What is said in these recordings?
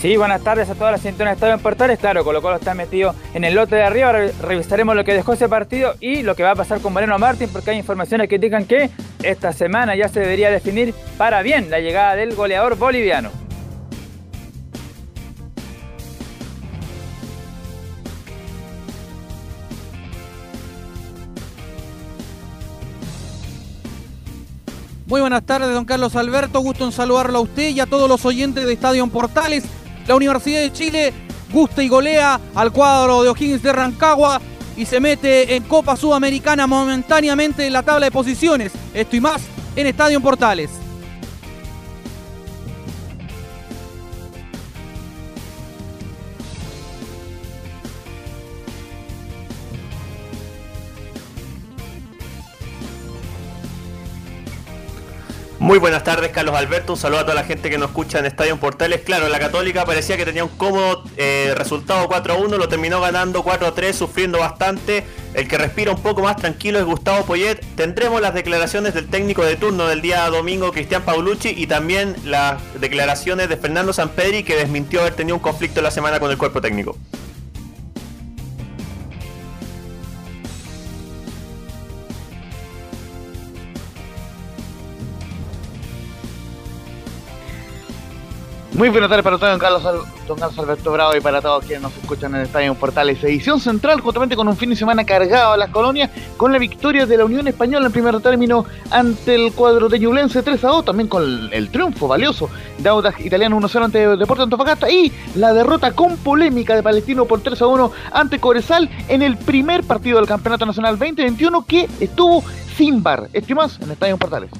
Sí, buenas tardes a todas las sintonías de Estadio en Portales. Claro, Colo Colo está metido en el lote de arriba. Ahora revisaremos lo que dejó ese partido y lo que va a pasar con Moreno Martín, porque hay informaciones que indican que esta semana ya se debería definir para bien la llegada del goleador boliviano. Muy buenas tardes, don Carlos Alberto. Gusto en saludarlo a usted y a todos los oyentes de Estadio Portales. La Universidad de Chile gusta y golea al cuadro de O'Higgins de Rancagua y se mete en Copa Sudamericana momentáneamente en la tabla de posiciones. Esto y más en Estadio Portales. Muy buenas tardes, Carlos Alberto. Un saludo a toda la gente que nos escucha en Estadio Portales. Claro, la Católica parecía que tenía un cómodo eh, resultado 4-1, lo terminó ganando 4-3, sufriendo bastante. El que respira un poco más tranquilo es Gustavo Poyet. Tendremos las declaraciones del técnico de turno del día domingo, Cristian Paulucci, y también las declaraciones de Fernando Sampedri, que desmintió haber tenido un conflicto la semana con el cuerpo técnico. Muy buenas tardes para todos, don Carlos, don Carlos Alberto Bravo y para todos quienes nos escuchan en el Estadio Portales. Edición central, justamente con un fin de semana cargado a las colonias, con la victoria de la Unión Española en primer término ante el cuadro de Ñublense 3 a 2, también con el triunfo valioso de Audax Italiano 1-0 ante Deportes Antofagasta y la derrota con polémica de Palestino por 3 a 1 ante Corezal en el primer partido del Campeonato Nacional 2021 que estuvo sin bar. Estimados en el Estadio Portales.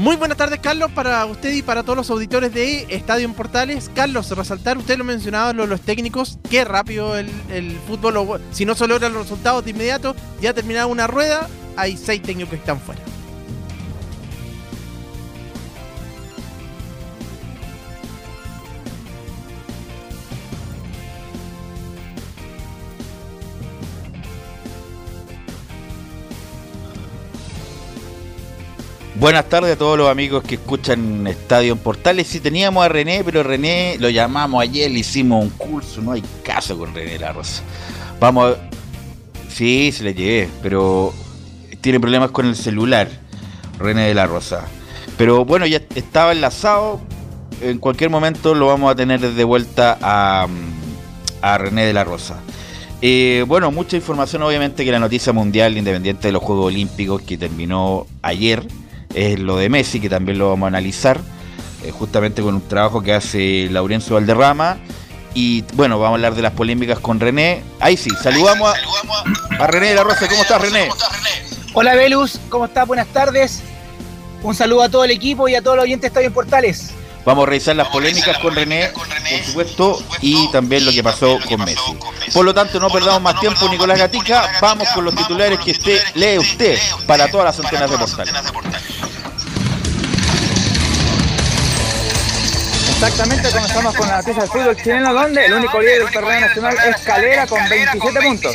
Muy buenas tardes, Carlos, para usted y para todos los auditores de Estadio en Portales. Carlos, resaltar, usted lo mencionaba, los, técnicos, qué rápido el, fútbol, si no se logran los resultados de inmediato, ya terminada una rueda, hay seis técnicos que están fuera. Buenas tardes a todos los amigos que escuchan Estadio en Portales. Sí, teníamos a René, pero René lo llamamos ayer, le hicimos un curso. No hay caso con René La Rosa. Vamos a... Sí, se le llevé, pero tiene problemas con el celular, René de la Rosa. Pero bueno, ya estaba enlazado. En cualquier momento lo vamos a tener de vuelta a, a René de la Rosa. Eh, bueno, mucha información obviamente que la noticia mundial independiente de los Juegos Olímpicos que terminó ayer es lo de Messi, que también lo vamos a analizar, eh, justamente con un trabajo que hace Laurencio Valderrama. Y bueno, vamos a hablar de las polémicas con René. Ahí sí, saludamos a, a René de la Rosa. ¿Cómo estás, René? Hola, Velus. ¿Cómo estás? Buenas tardes. Un saludo a todo el equipo y a todos los oyentes de Estadio Portales. Vamos a revisar las polémicas con René, por supuesto, y también lo que pasó con Messi. Por lo tanto, no perdamos más tiempo, Nicolás Gatica. Vamos con los titulares que usted lee usted para todas las antenas de portal. Exactamente, comenzamos con la noticia del fútbol chileno, donde el único líder del torneo nacional es Calera con 27 puntos.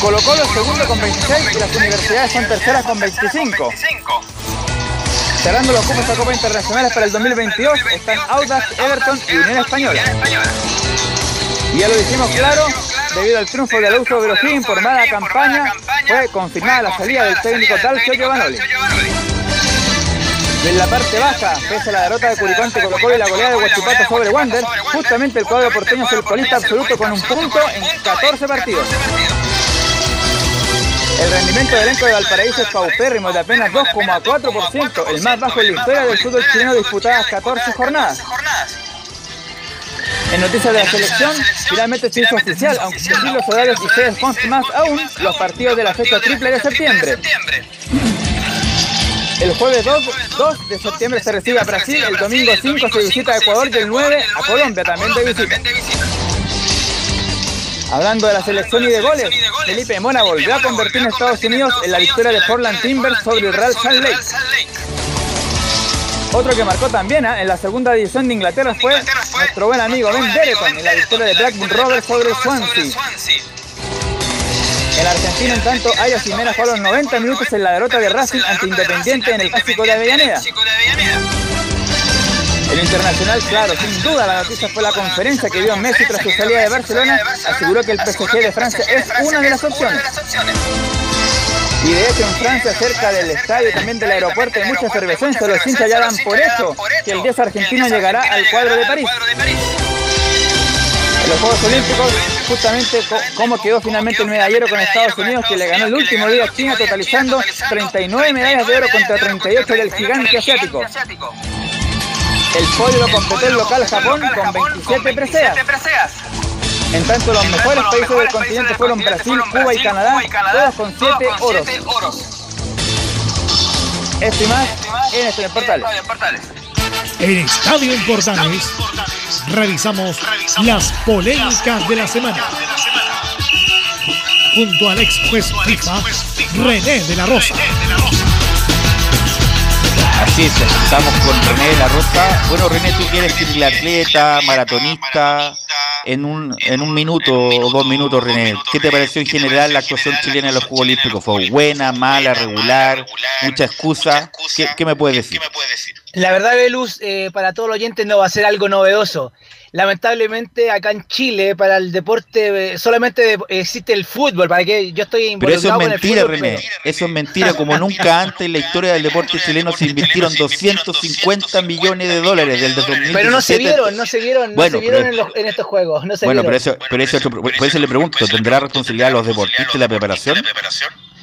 Colo Colo segundo con 26 y las universidades son terceras con 25. Cerrando los cupos a Copa Internacionales para el 2022 están Audax, Everton y Unión Española. Y ya lo dijimos claro, debido al triunfo del uso de por mala campaña, fue confirmada la salida del técnico Dalcio Giovanoli. En la parte baja, pese a la derrota de Curicó ante Colo y la goleada de Huachipato sobre Wander, justamente el cuadro porteño es el colista absoluto con un punto en 14 partidos. El rendimiento del elenco de Valparaíso es paupérrimo de apenas 2,4%, el más bajo en la historia del fútbol chileno disputadas 14 jornadas. En noticias de la selección, finalmente se hizo oficial, aunque sin los horarios y sedes más aún, los partidos de la fecha triple de septiembre. El jueves 2, de septiembre se recibe a Brasil, el domingo 5 se visita a Ecuador y el 9 a Colombia también de visita. Hablando de la selección y de goles, Felipe Mona volvió a convertir en Estados Unidos en la victoria de Portland Timbers sobre el Real Salt Lake. Otro que marcó también ¿ah? en la segunda división de Inglaterra fue nuestro buen amigo Ben Dereton en la victoria de Blackburn Rovers sobre Swansea. El argentino, en tanto, Arias Jiménez fue a los 90 minutos en la derrota de Racing ante Independiente en el Clásico de Avellaneda. El internacional, claro, sin duda la noticia fue la conferencia que dio Messi tras su salida de Barcelona, aseguró que el PSG de Francia es una de las opciones. Y de hecho en Francia, cerca del estadio y también del aeropuerto, hay mucha efervescencia. Los hinchas ya dan por hecho que el 10 argentino llegará al cuadro de París los Juegos Olímpicos, justamente cómo quedó finalmente el medallero con Estados Unidos, que le ganó el último día a China, totalizando 39 medallas de oro contra 38 del gigante asiático. El podio lo completó el local Japón con 27 preseas. En tanto, los mejores países del continente fueron Brasil, Cuba y Canadá, todos con 7 oros. Esto y más en este portal. En Estadio Portales revisamos las polémicas de la semana. Junto al ex juez FIFA, René de la Rosa. Así es, estamos con René de la Rosa. Bueno, René, tú quieres ser atleta, maratonista, en un, en un minuto o dos minutos, René. ¿Qué te pareció en general la actuación chilena en los Juegos Olímpicos? ¿Fue buena, mala, regular? ¿Mucha excusa? ¿Qué, me puedes decir? La verdad, Belus, eh, para todos los oyentes no va a ser algo novedoso. Lamentablemente acá en Chile para el deporte eh, solamente existe el fútbol, para que yo estoy involucrado Pero eso es mentira, René. Eso es mentira, como nunca antes en la historia del deporte chileno se invirtieron 250 millones de dólares del 2017. Pero no se vieron, no se vieron, no se vieron en, estos juegos. No se bueno, pero eso, pero eso, por eso le pregunto, ¿tendrá responsabilidad los deportistas de la preparación?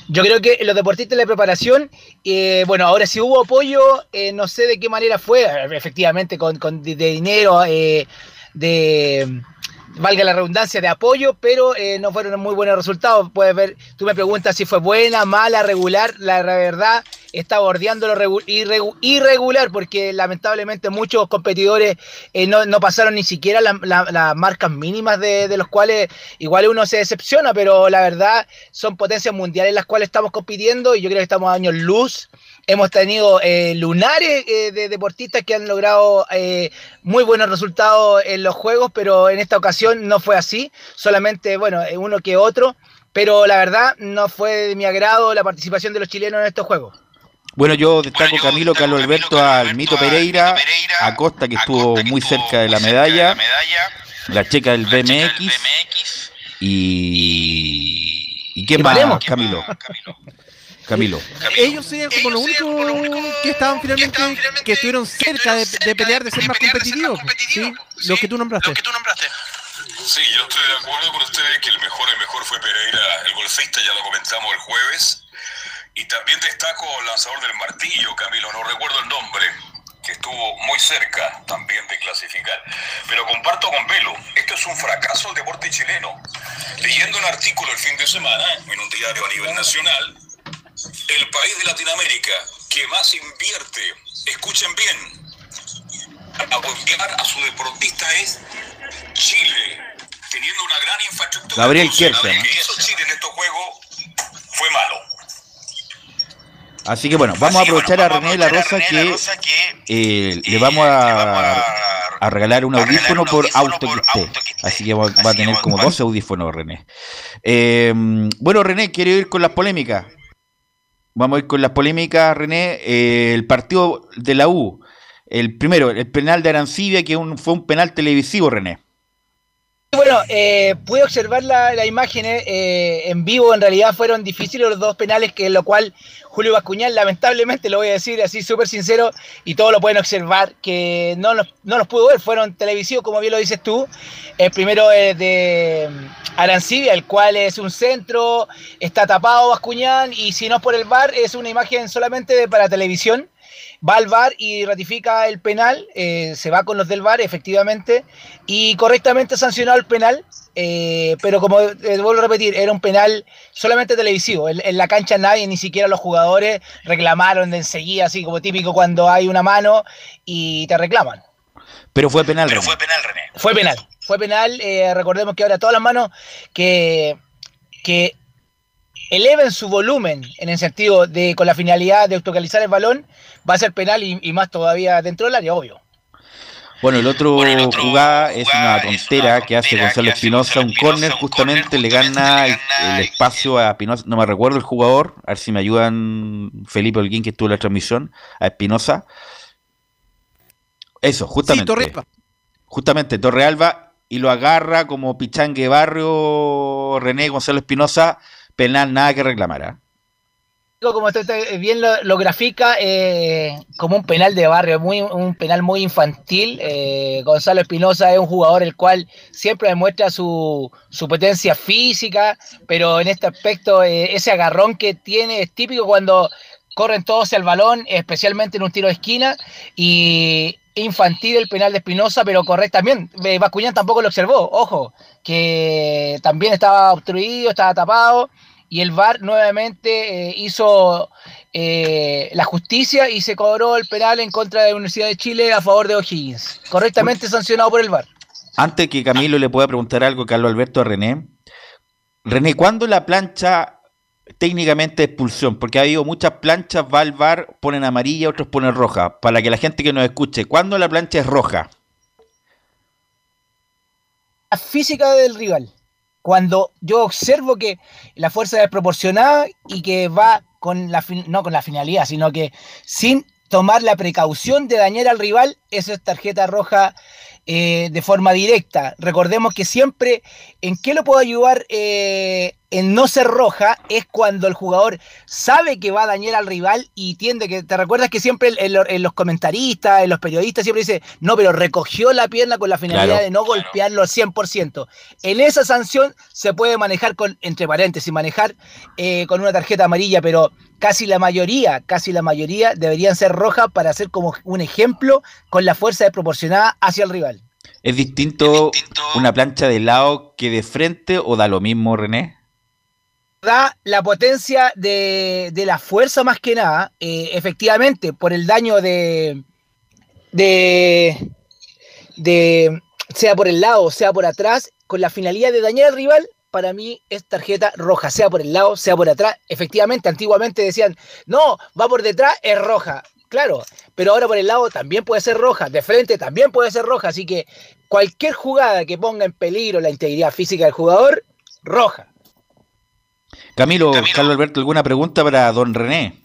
Yo creo que los deportistas de la preparación, eh, bueno, ahora si hubo apoyo, eh, no sé de qué manera fue, efectivamente con, con de, dinero, eh, de valga la redundancia, de apoyo, pero eh, no fueron muy buenos resultados. Puedes ver, tú me preguntas si fue buena, mala, regular. La verdad está bordeando lo irregular, porque lamentablemente muchos competidores eh, no, pasaron ni siquiera las marcas mínimas de, de, los cuales igual uno se decepciona, pero la verdad son potencias mundiales las cuales estamos compitiendo y yo creo que estamos a años luz Hemos tenido eh, lunares eh, de deportistas que han logrado eh, muy buenos resultados en los juegos, pero en esta ocasión no fue así. Solamente, bueno, uno que otro. Pero la verdad, no fue de mi agrado la participación de los chilenos en estos juegos. Bueno, yo destaco Camilo, Carlos Alberto, al Mito Pereira, a Costa, que estuvo muy cerca de la medalla, la checa del BMX, y... ¿Y qué más, Camilo? Camilo. Ellos serían como los únicos que estaban finalmente, que estuvieron cerca de, pelear, de ser más competitivos. ¿sí? Los que tú nombraste. Sí, yo estoy de acuerdo con ustedes que el mejor, el mejor fue Pereira, el golfista, ya lo comentamos el jueves. Y también destaco el lanzador del martillo, Camilo, no recuerdo el nombre, que estuvo muy cerca también de clasificar. Pero comparto con Velo, esto es un fracaso del deporte chileno. Leyendo un artículo el fin de semana en un diario a nivel nacional, el país de Latinoamérica que más invierte, escuchen bien, a apoyar a su deportista es Chile, teniendo una gran infraestructura. Gabriel Lo que hizo Chile en estos juegos fue malo. Así que bueno, vamos a Así aprovechar bueno, a René La Rosa La que Rosa que, eh, le eh, vamos le vamos a, regalar un audífono por auto que por esté. auto que esté. Así que va, va a tener como 12 audífonos, René. Eh, bueno, René, quiero ir con las polémicas. Vamos a ir con las polémicas, René. Eh, el partido de la U. El primero, el penal de Arancibia, que fue un penal televisivo, René. Bueno, eh, pude observar la- imágenes eh, en vivo, en realidad fueron difíciles los dos penales, que lo cual Julio Bascuñán, lamentablemente, lo voy a decir así súper sincero, y todos lo pueden observar, que no los, no los pudo ver, fueron televisivos, como bien lo dices tú. El primero es de mm, Arancibia, el cual es un centro, está tapado Bascuñán, y si no es por el VAR, es una imagen solamente de- para televisión. Va al VAR y ratifica el penal, eh, se va con los del VAR, efectivamente, y correctamente sancionado el penal, eh, pero como eh, vuelvo a repetir, era un penal solamente televisivo. En, en la cancha nadie, ni siquiera los jugadores, reclamaron de enseguida, así como típico cuando hay una mano y te reclaman. Pero fue penal, Pero René. fue penal, René. Fue penal, fue penal. eh, recordemos que ahora todas las manos que, que eleven su volumen en el sentido de con la finalidad de autocalizar el balón, va a ser penal y, y más todavía dentro del área, obvio. Bueno, el otro, Bueno, el otro jugada es una es tontera una que hace Gonzalo Espinosa, un córner, justamente le justamente gana le el, gana el el- espacio a Espinosa, no me recuerdo el jugador, a ver si me ayudan Felipe Holguín que estuvo en la transmisión, a Espinosa. Eso, Sí, justamente. Torrealba. justamente Torrealba y lo agarra como pichangue barrio René Gonzalo Espinosa, penal nada que reclamar. ¿ah? como usted está- bien lo, grafica, eh, como un penal de barrio, muy, un penal muy infantil. Eh, Gonzalo Espinosa es un jugador el cual siempre demuestra su, su potencia física, pero en este aspecto eh, ese agarrón que tiene es típico cuando corren todos el balón, especialmente en un tiro de esquina, y infantil el penal de Espinosa, pero correcto también. Eh, Bascuñán tampoco lo observó, ojo, que también estaba obstruido, estaba tapado y el VAR nuevamente eh, hizo eh, la justicia y se cobró el penal en contra de la Universidad de Chile a favor de O'Higgins. Correctamente sancionado por el VAR. Antes que Camilo le pueda preguntar algo, Carlos Alberto, a René. René, ¿cuándo la plancha técnicamente expulsión? Porque ha habido muchas planchas, va al VAR, ponen amarilla, otros ponen roja. Para que la gente que nos escuche, ¿cuándo la plancha es roja? La física del rival. Cuando yo observo que la fuerza es desproporcionada y que va con la no con la finalidad, sino que sin tomar la precaución de dañar al rival, eso es tarjeta roja eh, de forma directa. Recordemos que siempre, ¿en qué lo puedo ayudar eh, en no ser roja? Es cuando el jugador sabe que va a dañar al rival y tiende que, ¿te recuerdas que siempre en, en lo- en los comentaristas, en los periodistas, siempre dice, no, pero recogió la pierna con la finalidad Claro. de no golpearlo al 100%. En esa sanción se puede manejar con, entre paréntesis, manejar eh, con una tarjeta amarilla, pero casi la mayoría, casi la mayoría deberían ser rojas para ser como un ejemplo con la fuerza desproporcionada hacia el rival. ¿Es distinto, Es distinto una plancha de lado que de frente o da lo mismo, René? Da la potencia de, de la fuerza más que nada, eh, efectivamente, por el daño de, de, de, sea por el lado, sea por atrás, con la finalidad de dañar al rival, para mí es tarjeta roja, sea por el lado, sea por atrás. Efectivamente, antiguamente decían, no, va por detrás, es roja. Claro, pero ahora por el lado también puede ser roja, de frente también puede ser roja, así que cualquier jugada que ponga en peligro la integridad física del jugador, roja. Camilo, Camilo. Carlos Alberto, ¿alguna pregunta para don René?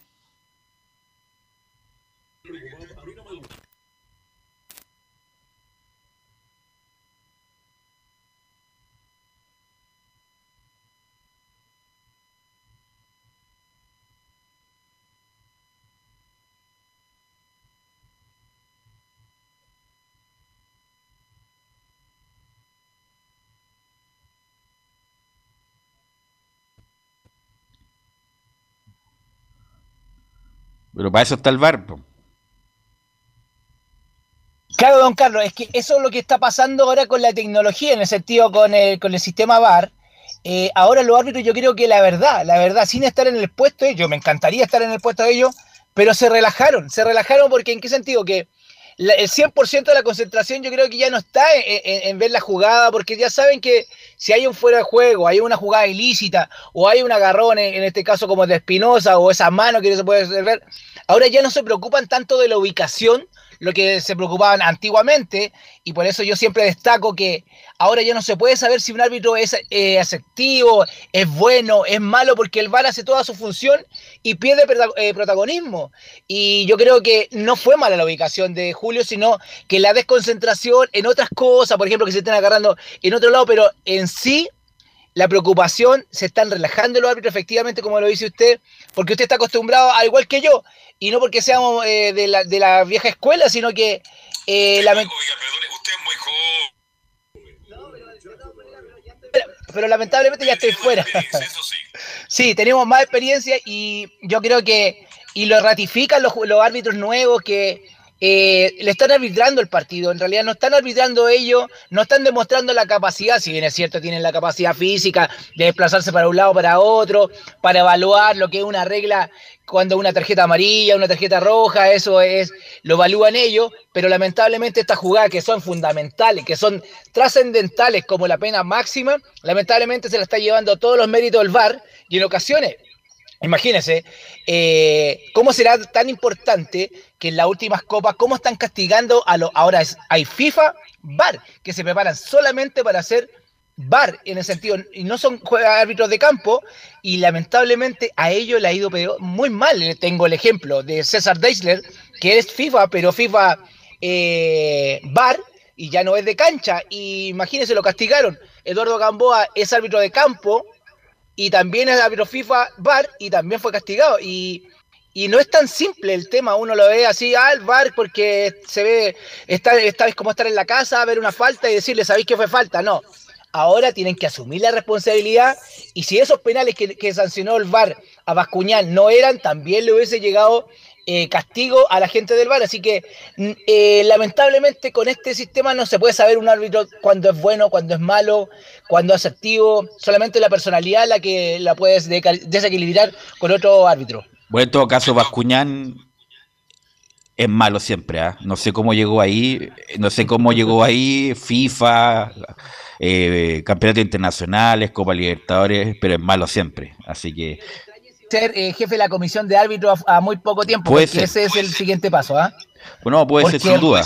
Pero para eso está el VAR. Claro, don Carlos, es que eso es lo que está pasando ahora con la tecnología, en el sentido con el, con el sistema VAR. Eh, ahora los árbitros, yo creo que la verdad, la verdad, sin estar en el puesto de ellos, me encantaría estar en el puesto de ellos, pero se relajaron, se relajaron porque ¿en qué sentido? Que la- el 100% de la concentración yo creo que ya no está en, ver la jugada, porque ya saben que si hay un fuera de juego, hay una jugada ilícita, o hay un agarrón, en, en este caso como de Espinosa, o esa mano que no se puede ver, ahora ya no se preocupan tanto de la ubicación, lo que se preocupaban antiguamente, y por eso yo siempre destaco que ahora ya no se puede saber si un árbitro es eh, es bueno, es malo, porque el VAR hace toda su función y pierde eh, protagonismo. Y yo creo que no fue mala la ubicación de Julio, sino que la desconcentración en otras cosas, por ejemplo, que se estén agarrando en otro lado, pero en sí la preocupación, se están relajando los árbitros, efectivamente, como lo dice usted, porque usted está acostumbrado, al igual que yo, y no porque seamos eh, de, la, de la vieja escuela, sino que eh, lament- Oiga, perdone, usted es muy joven. pero lamentablemente ya estoy fuera. Eso sí. Sí, tenemos más experiencia y yo creo que, y lo ratifican los, los árbitros nuevos que eh, le están arbitrando el partido. En realidad no están arbitrando ellos, no están demostrando la capacidad, si bien es cierto, tienen la capacidad física de desplazarse para un lado para otro, para evaluar lo que es una regla cuando una tarjeta amarilla, una tarjeta roja, eso es, lo evalúan ellos, pero lamentablemente estas jugadas que son fundamentales, que son trascendentales como la pena máxima, lamentablemente se la está llevando todos los méritos del VAR y en ocasiones, imagínense, eh, cómo será tan importante que en las últimas copas, cómo están castigando a los, ahora es, hay FIFA, VAR, que se preparan solamente para hacer VAR en el sentido, y no son árbitros de campo, y lamentablemente a ellos le ha ido muy mal. Tengo el ejemplo de César Deisler, que es FIFA, pero FIFA eh, VAR, y ya no es de cancha. Y imagínense, lo castigaron. Eduardo Gamboa es árbitro de campo, y también es árbitro FIFA VAR, y también fue castigado. Y, y no es tan simple el tema, uno lo ve así, ah, el VAR, porque se ve, esta, esta vez como estar en la casa, ver una falta y decirle, ¿sabéis que fue falta? No. Ahora tienen que asumir la responsabilidad y si esos penales que, que sancionó el VAR a Bascuñán no eran, también le hubiese llegado eh, castigo a la gente del VAR. Así que mm, eh, lamentablemente con este sistema no se puede saber un árbitro cuando es bueno, cuando es malo, cuando es activo. Solamente la personalidad la que la puedes desequilibrar con otro árbitro. Bueno, en todo caso, Bascuñán es malo siempre, ¿ah? No sé cómo llegó ahí, no sé cómo llegó ahí, FIFA, eh, campeonatos internacionales, Copa Libertadores, pero es malo siempre. Así que Ser eh, jefe de la comisión de árbitros a, a muy poco tiempo, Puede ser. ese es el siguiente paso, ¿ah? bueno, puede ser sin duda.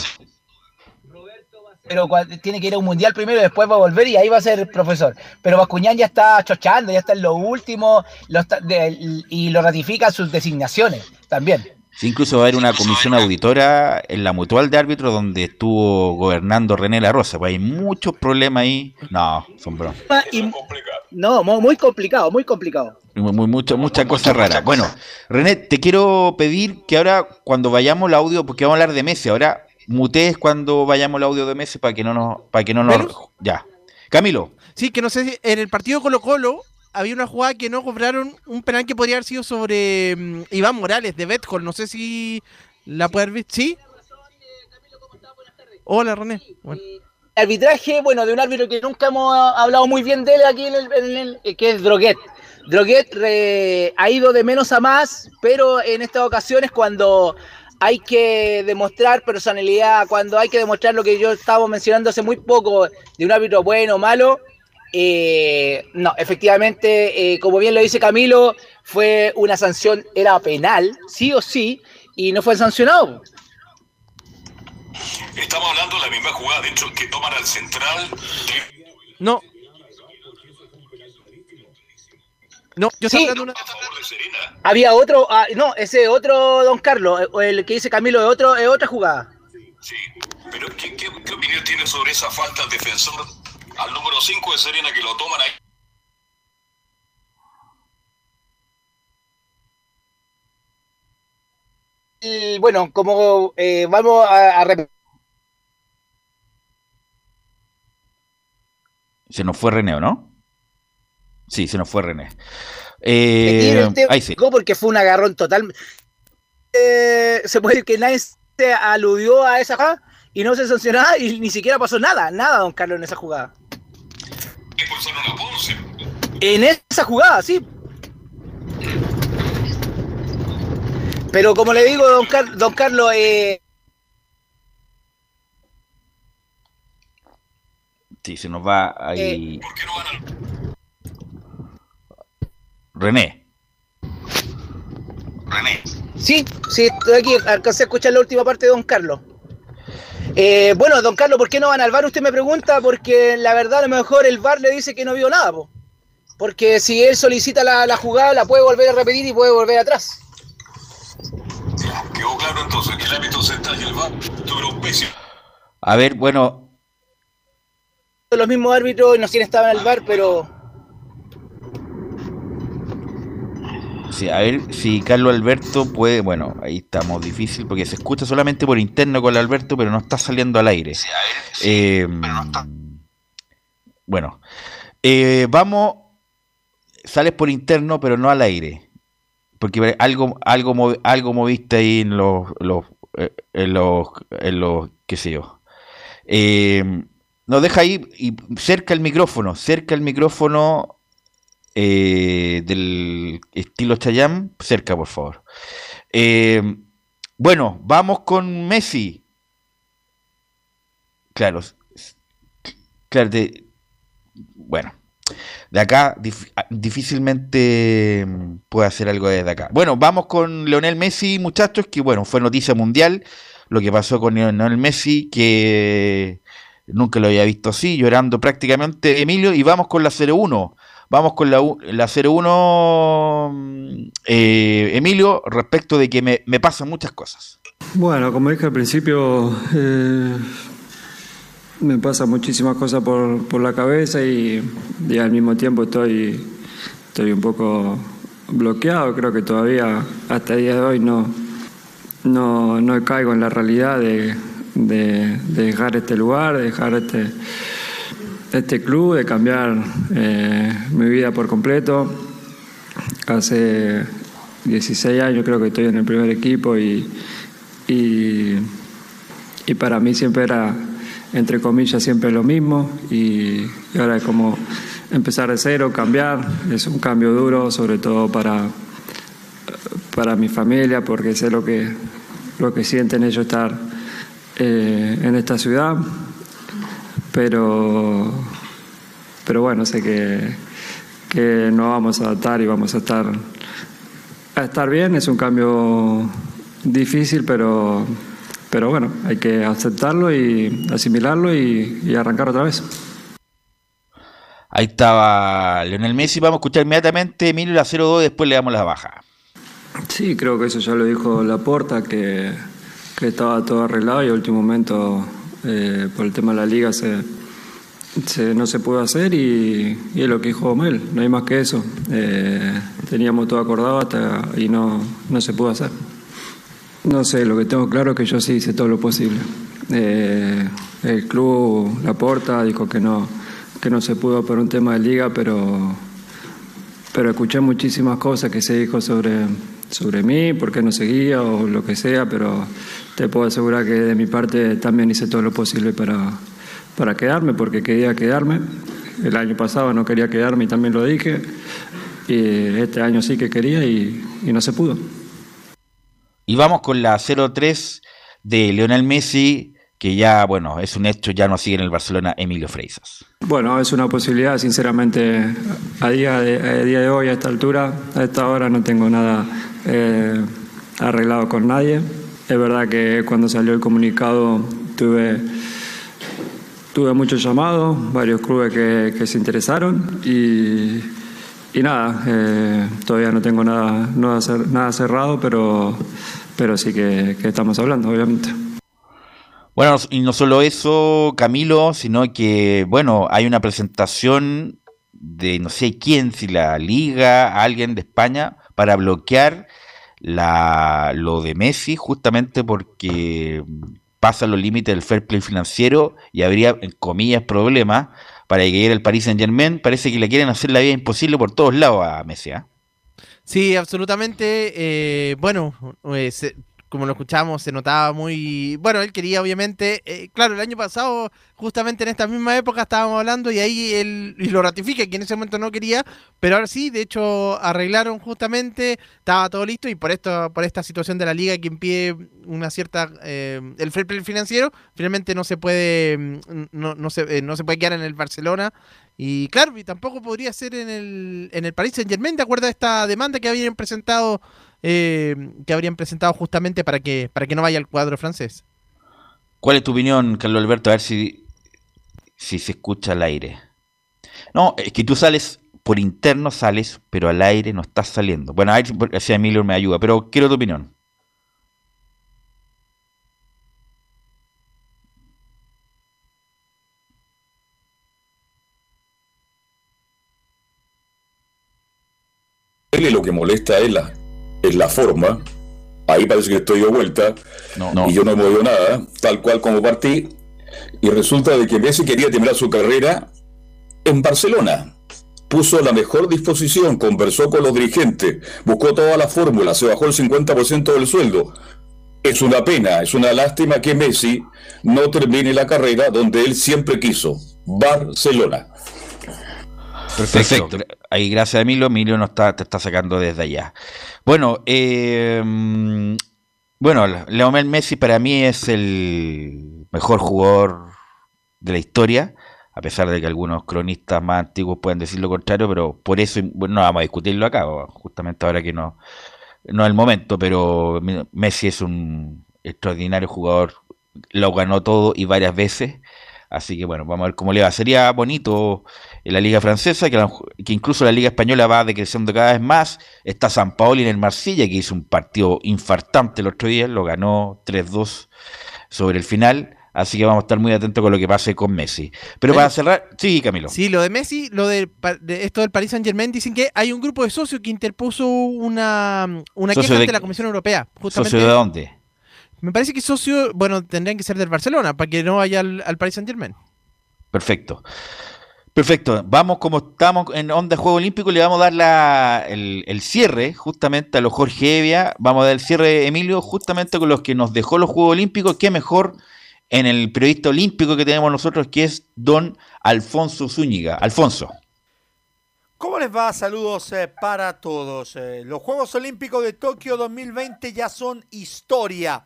pero tiene que ir a un mundial primero y después va a volver y ahí va a ser profesor. Pero Bascuñán ya está chochando, ya está en lo último lo está- de- y lo ratifica sus designaciones también. Sí, incluso va a haber una comisión auditora en la mutual de árbitros donde estuvo gobernando René La Rosa. Pues hay muchos problemas ahí. No, son bromas. No, mu- muy complicado, muy complicado. Muy, muy, mucho, muchas cosas raras. Bueno, René, te quiero pedir que ahora, cuando vayamos el audio, porque vamos a hablar de Messi, ahora mutees cuando vayamos el audio de Messi para que no nos. Para que no nos ya. Camilo, Sí, que no sé si en el partido Colo Colo había una jugada que no cobraron un penal que podría haber sido sobre mm, Iván Morales de Betcol. No sé si la puede haber visto. ¿Sí? Hola, René. Bueno. Arbitraje, bueno, de un árbitro que nunca hemos hablado muy bien de él aquí en el, en el- eh, que es Droguet. Droguet re- ha ido de menos a más, pero en estas ocasiones cuando hay que demostrar personalidad, cuando hay que demostrar lo que yo estaba mencionando hace muy poco de un árbitro bueno o malo, eh, no, efectivamente, eh, como bien lo dice Camilo, fue una sanción, era penal, sí o sí, y no fue sancionado. Estamos hablando de la misma jugada dentro que toman al central. de- No. No, yo Sí. estaba hablando de una. Había otro, ah, no, ese otro Don Carlos, eh, el que dice Camilo es otro, es otra jugada. Sí. Pero ¿qué, qué, qué opinión tiene sobre esa falta al defensor, al número 5 de Serena que lo toman ahí? Y, bueno, como eh, vamos a, a repetir, se nos fue René, ¿o no? Sí, se nos fue René. Eh, el tema ahí sí. porque fue un agarrón total. eh, se puede decir que nadie se aludió a esa jugada y no se sancionaba y ni siquiera pasó nada, nada, don Carlos, en esa jugada. Expulsaron a Ponce. En esa jugada, sí. Pero como le digo, don, Car- don Carlos, eh, Sí, se nos va ahí. ¿Por qué no van al René. René? sí, sí, estoy aquí, alcancé a escuchar la última parte de don Carlos. Eh, bueno, don Carlos, ¿por qué no van al bar? Usted me pregunta, porque la verdad a lo mejor el bar le dice que no vio nada, po. porque si él solicita la, la jugada, la puede volver a repetir y puede volver atrás. Ya, quedó claro entonces que el árbitro central y el VAR tuvieron pésimo. A ver, bueno, Los mismos árbitros, no sé quién estaba en el bar, pero sí, a ver si Carlos Alberto puede. Bueno, ahí estamos difícil porque se escucha solamente por interno con Alberto, pero no está saliendo al aire. Eh, bueno, eh, vamos. Sales por interno, pero no al aire. Porque algo, algo, algo moviste ahí en los, los, eh, en los, en los, qué sé yo. Eh, nos deja ahí y cerca el micrófono, cerca el micrófono eh, del estilo Chayam, cerca por favor. Eh, bueno, vamos con Messi. Claro, claro, bueno, de acá dif- difícilmente mm, puede hacer algo desde acá. Bueno, vamos con Leonel Messi, muchachos, que bueno, fue noticia mundial lo que pasó con Leonel Messi, que nunca lo había visto así, llorando prácticamente Emilio, y vamos con la 0-1. Vamos con la, la 0-1, mm, eh, Emilio, respecto de que me, me pasan muchas cosas. Bueno, como dije al principio, eh, me pasan muchísimas cosas por, por la cabeza y, y al mismo tiempo estoy, estoy un poco bloqueado. Creo que todavía hasta el día de hoy no, no, no caigo en la realidad de, de- de dejar este lugar, de dejar este, este club, de cambiar eh, mi vida por completo. Hace 16 años creo que estoy en el primer equipo y, y, para mí siempre era, entre comillas, siempre lo mismo. Y, y ahora es como empezar de cero, cambiar, es un cambio duro, sobre todo para, para mi familia, porque sé lo que, lo que sienten ellos estar eh, en esta ciudad, pero, pero bueno, sé que, que nos vamos a adaptar y vamos a estar, a estar bien, es un cambio difícil, pero, pero bueno, hay que aceptarlo y asimilarlo y, y arrancar otra vez. Ahí estaba Leonel Messi, vamos a escuchar inmediatamente Emilio la 0-2, después le damos la baja. Sí, creo que eso ya lo dijo Laporta, que, que estaba todo arreglado y al último momento eh, por el tema de la liga se, se- no se pudo hacer y, y es lo que dijo Mel, no hay más que eso. Eh, teníamos todo acordado hasta y no, no se pudo hacer. No sé, lo que tengo claro es que yo sí hice todo lo posible. Eh, el club, Laporta, dijo que no, que no se pudo por un tema de liga, pero pero escuché muchísimas cosas que se dijo sobre, sobre mí, por qué no seguía o lo que sea, pero te puedo asegurar que de mi parte también hice todo lo posible para, para quedarme, porque quería quedarme. El año pasado no quería quedarme y también lo dije, y este año sí que quería y, y no se pudo. Y vamos con la 0-3 de Leonel Messi, que ya, bueno, es un hecho, ya no sigue en el Barcelona Emilio Freisas. Bueno, es una posibilidad, sinceramente, a día de, a día de hoy, a esta altura, a esta hora no tengo nada eh, arreglado con nadie. Es verdad que cuando salió el comunicado tuve, tuve muchos llamados, varios clubes que, que se interesaron y, y nada, eh, todavía no tengo nada, nada, cer- nada cerrado, pero, pero sí que, que estamos hablando, obviamente. Bueno, y no solo eso, Camilo, sino que, bueno, hay una presentación de no sé quién, si la liga, alguien de España, para bloquear la, lo de Messi, justamente porque pasa los límites del fair play financiero y habría, en comillas, problemas para que llegue el Paris Saint Germain. Parece que le quieren hacer la vida imposible por todos lados a Messi. ¿ah? Sí, absolutamente. Eh, bueno, eh, como lo escuchamos, se notaba muy... Bueno, él quería obviamente, eh, claro, el año pasado, justamente en esta misma época estábamos hablando y ahí él y lo ratifica, que en ese momento no quería, pero ahora sí, de hecho arreglaron justamente, estaba todo listo y por esto por esta situación de la liga que impide una cierta... Eh, el fair play financiero, finalmente no se puede, mm, no, no, se, eh, no se puede quedar en el Barcelona. Y claro, y tampoco podría ser en el, en el Paris Saint Germain, de acuerdo a esta demanda que habían presentado eh, que habrían presentado justamente para que, para que no vaya al cuadro francés. ¿Cuál es tu opinión, Carlos Alberto? A ver si, si se escucha al aire. No, es que tú sales, por interno sales, pero al aire no estás saliendo. Bueno, a ver si Emilio me ayuda, pero quiero tu opinión. Lo que molesta es la es la forma. Ahí parece que estoy de vuelta y yo no he movido nada, tal cual como partí. Y resulta de que Messi quería terminar su carrera en Barcelona. Puso la mejor disposición, conversó con los dirigentes, buscó toda la fórmula, se bajó el 50% del sueldo. Es una pena, es una lástima que Messi no termine la carrera donde él siempre quiso, Barcelona. Perfecto. Ahí gracias a Emilio, Emilio nos está, te está sacando desde allá. Bueno, eh, bueno, Leonel Messi para mí es el mejor jugador de la historia, a pesar de que algunos cronistas más antiguos pueden decir lo contrario, pero por eso bueno, no vamos a discutirlo acá, justamente ahora que no, no es el momento, pero Messi es un extraordinario jugador, lo ganó todo y varias veces Así que bueno, vamos a ver cómo le va. Sería bonito en la Liga Francesa, que, incluso la Liga Española va decreciendo cada vez más. Está San Paoli en el Marsella, que hizo un partido infartante el otro día, lo ganó 3-2 sobre el final. Así que vamos a estar muy atentos con lo que pase con Messi. Pero para cerrar, sí, Camilo. Sí, lo de Messi, lo de, esto del Paris Saint Germain, dicen que hay un grupo de socios que interpuso una, una queja ante la Comisión Europea. Justamente, ¿Socio de dónde? Me parece que socio, bueno, tendrían que ser del Barcelona para que no vaya al, al Paris Saint Germain. Perfecto. Perfecto. Vamos, como estamos en onda de Juego Olímpico, le vamos a dar la, el, cierre justamente a los Jorge Evia. Vamos a dar el cierre, Emilio, justamente con los que nos dejó los Juegos Olímpicos. Qué mejor en el periodista olímpico que tenemos nosotros, que es don Alfonso Zúñiga. Alfonso. ¿Cómo les va? Saludos eh, para todos. Eh, los Juegos Olímpicos de Tokio 2020 ya son historia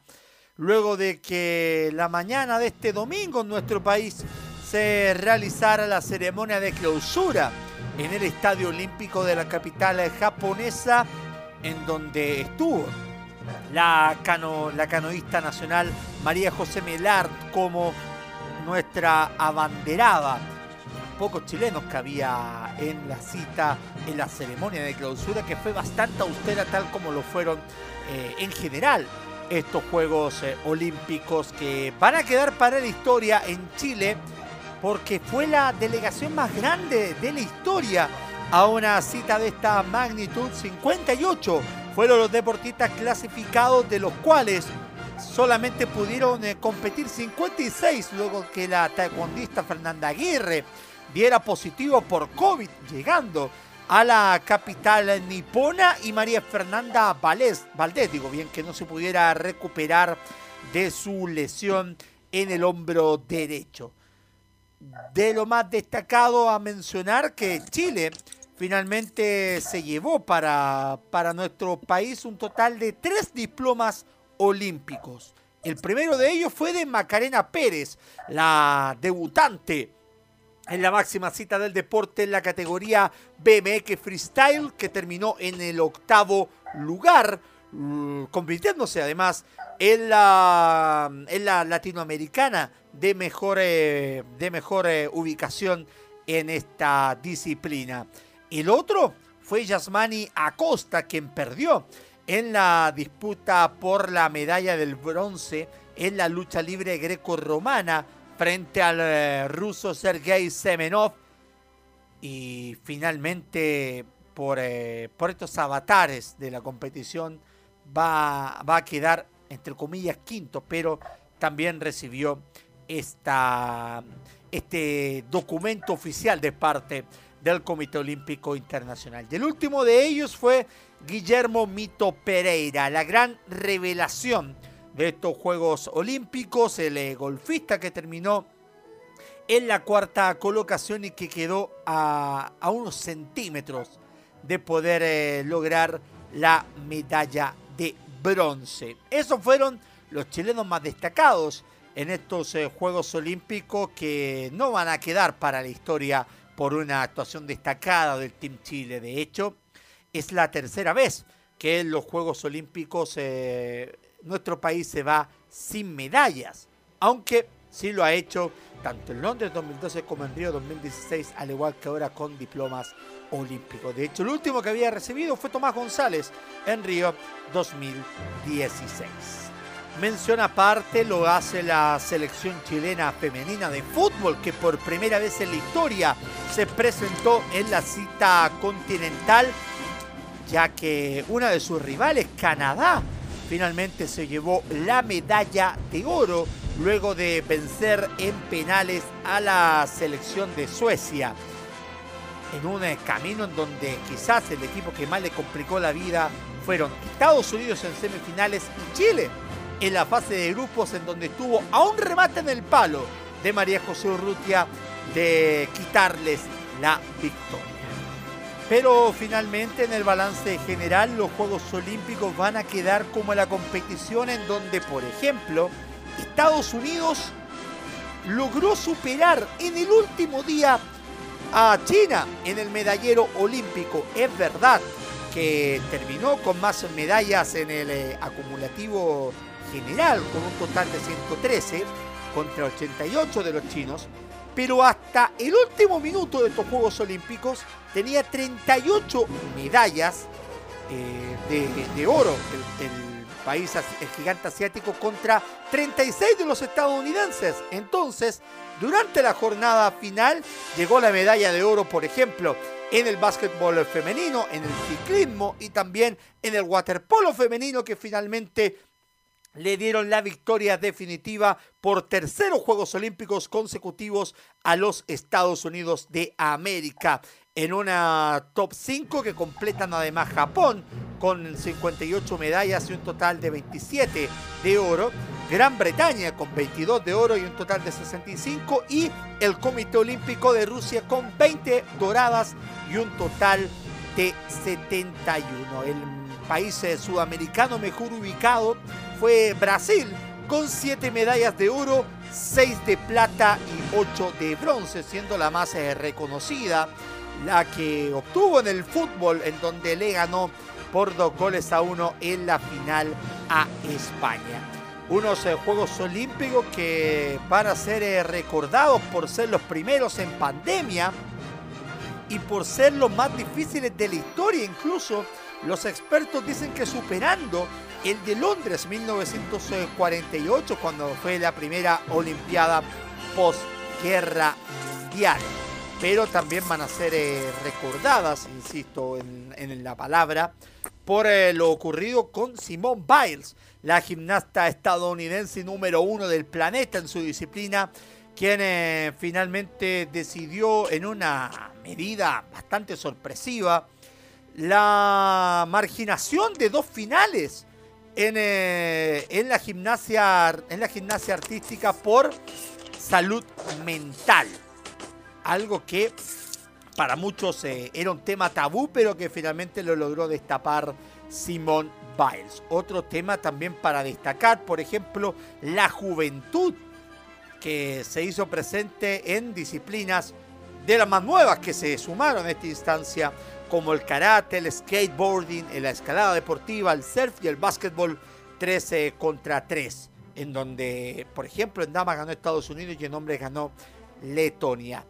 luego de que la mañana de este domingo en nuestro país se realizara la ceremonia de clausura en el Estadio Olímpico de la capital japonesa, en donde estuvo la, cano, la canoísta nacional María José Melard como nuestra abanderada. Pocos chilenos que había en la cita, en la ceremonia de clausura, que fue bastante austera, tal como lo fueron eh, en general estos Juegos eh, Olímpicos que van a quedar para la historia en Chile porque fue la delegación más grande de la historia a una cita de esta magnitud. 58 fueron los deportistas clasificados de los cuales solamente pudieron eh, competir 56 luego que la taekwondista Fernanda Aguirre diera positivo por COVID llegando a la capital nipona y María Fernanda Valdés, Valdés, digo bien, que no se pudiera recuperar de su lesión en el hombro derecho. De lo más destacado a mencionar que Chile finalmente se llevó para, para nuestro país un total de tres diplomas olímpicos. El primero de ellos fue de Macarena Pérez, la debutante en la máxima cita del deporte en la categoría BMX Freestyle, que terminó en el octavo lugar, mm, convirtiéndose además en la, en la latinoamericana de mejor, eh, de mejor eh, ubicación en esta disciplina. El otro fue Yasmani Acosta, quien perdió en la disputa por la medalla del bronce en la lucha libre greco-romana frente al eh, ruso Sergei Semenov. Y finalmente, por, eh, por estos avatares de la competición, va, va, a quedar, entre comillas, quinto, pero también recibió esta, este documento oficial de parte del Comité Olímpico Internacional. Y el último de ellos fue Guillermo Mito Pereira, la gran revelación de estos Juegos Olímpicos, el eh, golfista que terminó en la cuarta colocación y que quedó a, unos centímetros de poder eh, lograr la medalla de bronce. Esos fueron los chilenos más destacados en estos eh, Juegos Olímpicos que no van a quedar para la historia por una actuación destacada del Team Chile. De hecho, es la tercera vez que en los Juegos Olímpicos nuestro país se va sin medallas, aunque sí lo ha hecho tanto en Londres 2012 como en Río 2016, al igual que ahora con diplomas olímpicos. De hecho, el último que había recibido fue Tomás González en Río 2016. Mención aparte lo hace la selección chilena femenina de fútbol que por primera vez en la historia se presentó en la cita continental ya que una de sus rivales, Canadá, finalmente se llevó la medalla de oro luego de vencer en penales a la selección de Suecia. En un camino en donde quizás el equipo que más le complicó la vida fueron Estados Unidos en semifinales y Chile en la fase de grupos en donde estuvo a un remate en el palo de María José Urrutia de quitarles la victoria. Pero finalmente en el balance general los Juegos Olímpicos van a quedar como la competición en donde, por ejemplo, Estados Unidos logró superar en el último día a China en el medallero olímpico. Es verdad que terminó con más medallas en el eh, acumulativo general, con un total de 113 contra 88 de los chinos, pero hasta el último minuto de estos Juegos Olímpicos tenía 38 medallas eh, de, oro el, país, el gigante asiático, contra 36 de los estadounidenses. Entonces, durante la jornada final llegó la medalla de oro, por ejemplo, en el básquetbol femenino, en el ciclismo y también en el waterpolo femenino que finalmente le dieron la victoria definitiva por terceros Juegos Olímpicos consecutivos a los Estados Unidos de América. En una top 5 que completan además Japón con 58 medallas y un total de 27 de oro. Gran Bretaña con 22 de oro y un total de 65. Y el Comité Olímpico de Rusia con 20 doradas y un total de 71. El país sudamericano mejor ubicado fue Brasil con 7 medallas de oro, 6 de plata y 8 de bronce, siendo la más eh, reconocida la que obtuvo en el fútbol, en donde le ganó por dos goles a uno en la final a España. Unos eh, Juegos Olímpicos que van a ser eh, recordados por ser los primeros en pandemia y por ser los más difíciles de la historia. Incluso los expertos dicen que superando el de Londres 1948, cuando fue la primera Olimpiada post-guerra mundial. Pero también van a ser eh, recordadas, insisto en, la palabra, por eh, lo ocurrido con Simone Biles, la gimnasta estadounidense número uno del planeta en su disciplina, quien eh, finalmente decidió en una medida bastante sorpresiva la marginación de dos finales en, la gimnasia, en la gimnasia artística por salud mental. Algo que para muchos eh, era un tema tabú, pero que finalmente lo logró destapar Simone Biles. Otro tema también para destacar, por ejemplo, la juventud que se hizo presente en disciplinas de las más nuevas que se sumaron a esta instancia como el karate, el skateboarding, la escalada deportiva, el surf y el básquetbol 13 contra 3, en donde, por ejemplo, en damas ganó Estados Unidos y en hombres ganó Letonia.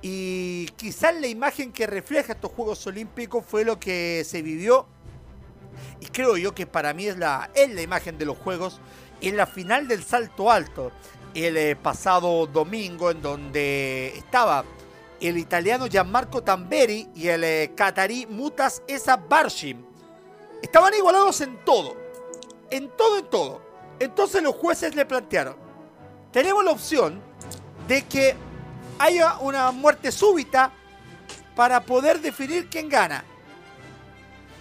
Y quizás la imagen que refleja estos Juegos Olímpicos fue lo que se vivió, y creo yo que para mí es la, es la imagen de los Juegos, en la final del salto alto, el eh, pasado domingo, en donde estaba el italiano Gianmarco Tamberi y el eh, catarí Mutas Esa Barshim. Estaban igualados en todo. En todo, en todo. Entonces los jueces le plantearon, tenemos la opción de que haya una muerte súbita para poder definir quién gana.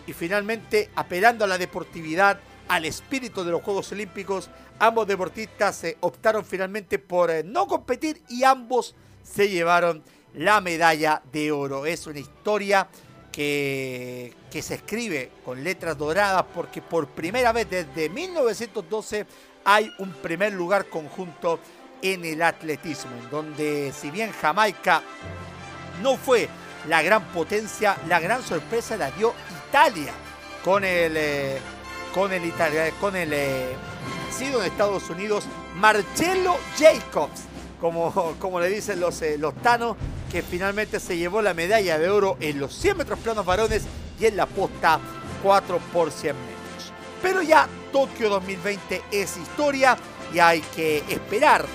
Y finalmente, apelando a la deportividad, al espíritu de los Juegos Olímpicos, ambos deportistas eh, optaron finalmente por eh, no competir y ambos se llevaron la medalla de oro. Es una historia que, que se escribe con letras doradas porque por primera vez desde 1912 hay un primer lugar conjunto en el atletismo, en donde si bien Jamaica no fue la gran potencia, la gran sorpresa la dio Italia con el eh, con el Italia, con el eh, nacido en Estados Unidos Marcello Jacobs, como, como le dicen los, eh, los tanos, que finalmente se llevó la medalla de oro en los 100 metros planos varones y en la posta 4 por 100 metros. Pero ya Tokio 2020 es historia y hay que esperar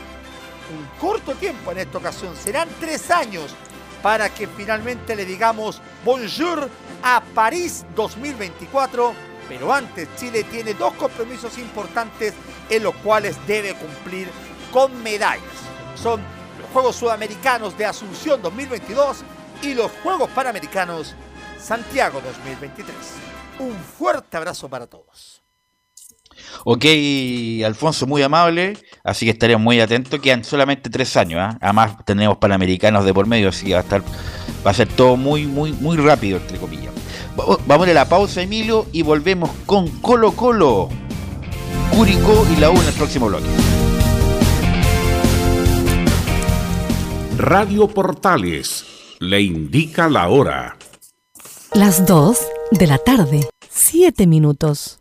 un corto tiempo en esta ocasión. Serán tres años para que finalmente le digamos bonjour a París 2024. Pero antes Chile tiene dos compromisos importantes en los cuales debe cumplir con medallas. Son los Juegos Sudamericanos de Asunción 2022 y los Juegos Panamericanos Santiago 2023. Un fuerte abrazo para todos. Ok, Alfonso, muy amable, así que estaremos muy atentos. Quedan solamente tres años, ¿ah? además tenemos panamericanos de por medio, así que va a estar, va a ser todo muy, muy, muy rápido, entre comillas. Va- Vamos a la pausa, Emilio, y volvemos con Colo Colo, Curicó y la U en el próximo bloque. Radio Portales le indica la hora. Las 2 de la tarde, 7 minutos.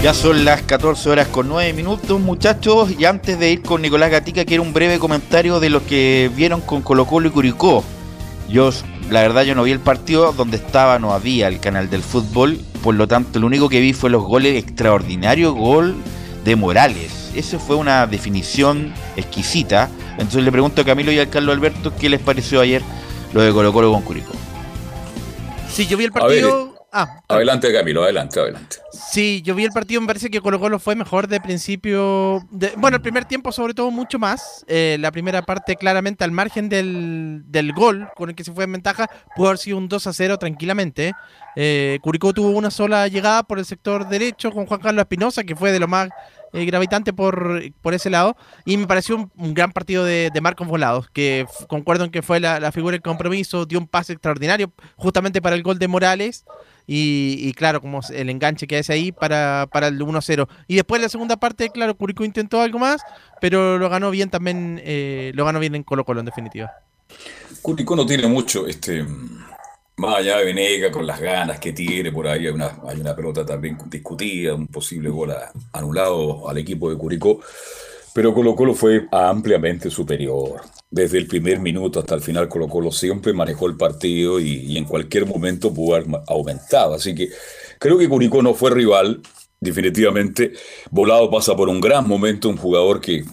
Ya son las 14 horas con 9 minutos, muchachos. Y antes de ir con Nicolás Gatica, quiero un breve comentario de lo que vieron con Colo Colo y Curicó. Yo, la verdad, yo no vi el partido donde estaba, no había el canal del fútbol. Por lo tanto, lo único que vi fue los goles, extraordinario gol de Morales. Eso fue una definición exquisita. Entonces le pregunto a Camilo y a Carlos Alberto qué les pareció ayer lo de Colo Colo con Curicó. Sí, yo vi el A ver, partido Ah, adelante Camilo, adelante, adelante. Sí, yo vi el partido, me parece que Colo Colo fue mejor de principio. de- bueno, el primer tiempo sobre todo mucho más. Eh, la primera parte claramente al margen del, del gol con el que se fue en ventaja, pudo haber sido un 2 a 0 tranquilamente. Eh, Curicó tuvo una sola llegada por el sector derecho con Juan Carlos Espinosa, que fue de lo más eh, gravitante por, por ese lado. Y me pareció un, un gran partido de, de Marcos Volados, que concuerdo en que fue la, la figura del compromiso, dio un pase extraordinario justamente para el gol de Morales. Y, y claro, como el enganche que hace ahí para, para el 1-0. Y después la segunda parte, claro, Curicó intentó algo más, pero lo ganó bien también, eh, lo ganó bien en Colo Colo en definitiva. Curicó no tiene mucho, este, más allá de Venega, con las ganas que tiene, por ahí hay una, hay una pelota también discutida, un posible gol a- anulado al equipo de Curicó, pero Colo Colo fue ampliamente superior. Desde el primer minuto hasta el final Colo Colo siempre manejó el partido y, en cualquier momento pudo aumentado. Así que creo que Curicó no fue rival, definitivamente. Volado pasa por un gran momento, un jugador que,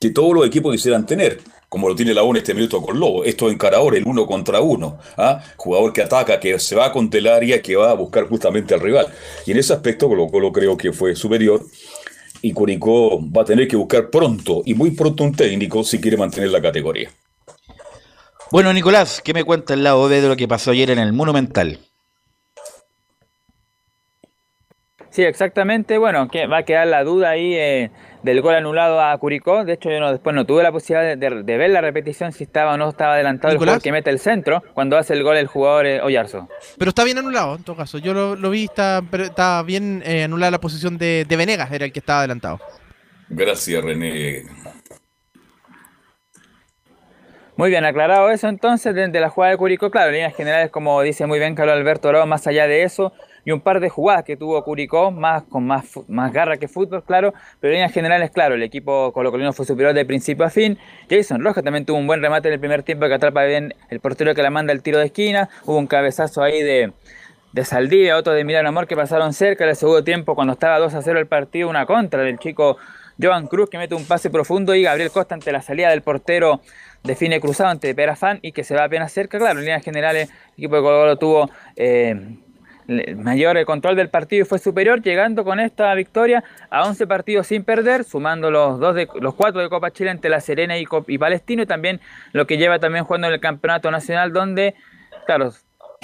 que todos los equipos quisieran tener, como lo tiene la U en este minuto con Lobo. Esto encarador, el uno contra uno. ¿ah? Jugador que ataca, que se va con el área, que va a buscar justamente al rival. Y en ese aspecto Colo Colo creo que fue superior. Y Curicó va a tener que buscar pronto, y muy pronto un técnico si quiere mantener la categoría. Bueno, Nicolás, ¿qué me cuenta el lado B de lo que pasó ayer en el Monumental? Sí, exactamente. Bueno, que va a quedar la duda ahí eh, del gol anulado a Curicó. De hecho, yo no, después no tuve la posibilidad de, de- de ver la repetición si estaba o no estaba adelantado el jugador que mete el centro cuando hace el gol el jugador eh, Oyarzo. Pero está bien anulado, en todo caso. Yo lo, lo vi, está, está bien eh, anulada la posición de, de Venegas, era el que estaba adelantado. Gracias, René. Muy bien, aclarado eso entonces, desde la jugada de Curicó, claro, en líneas generales, como dice muy bien Carlos Alberto Bravo, más allá de eso, y un par de jugadas que tuvo Curicó, más con más, más garra que fútbol, claro, pero en líneas generales, claro, el equipo colocolino fue superior de principio a fin. Jason Rojas también tuvo un buen remate en el primer tiempo que atrapa bien el portero que la manda el tiro de esquina, hubo un cabezazo ahí de, de Saldivia, otro de Milano Amor que pasaron cerca en el segundo tiempo cuando estaba 2 a 0 el partido, una contra del chico Joan Cruz que mete un pase profundo y Gabriel Costa ante la salida del portero define cruzado ante Perafán y que se va apenas cerca. Claro, en líneas generales el equipo de Colo Colo tuvo eh, mayor eh, control del partido y fue superior, llegando con esta victoria a 11 partidos sin perder, sumando los dos de, los cuatro de Copa Chile ante La Serena y, y Palestino y también lo que lleva también jugando en el Campeonato Nacional donde, claro,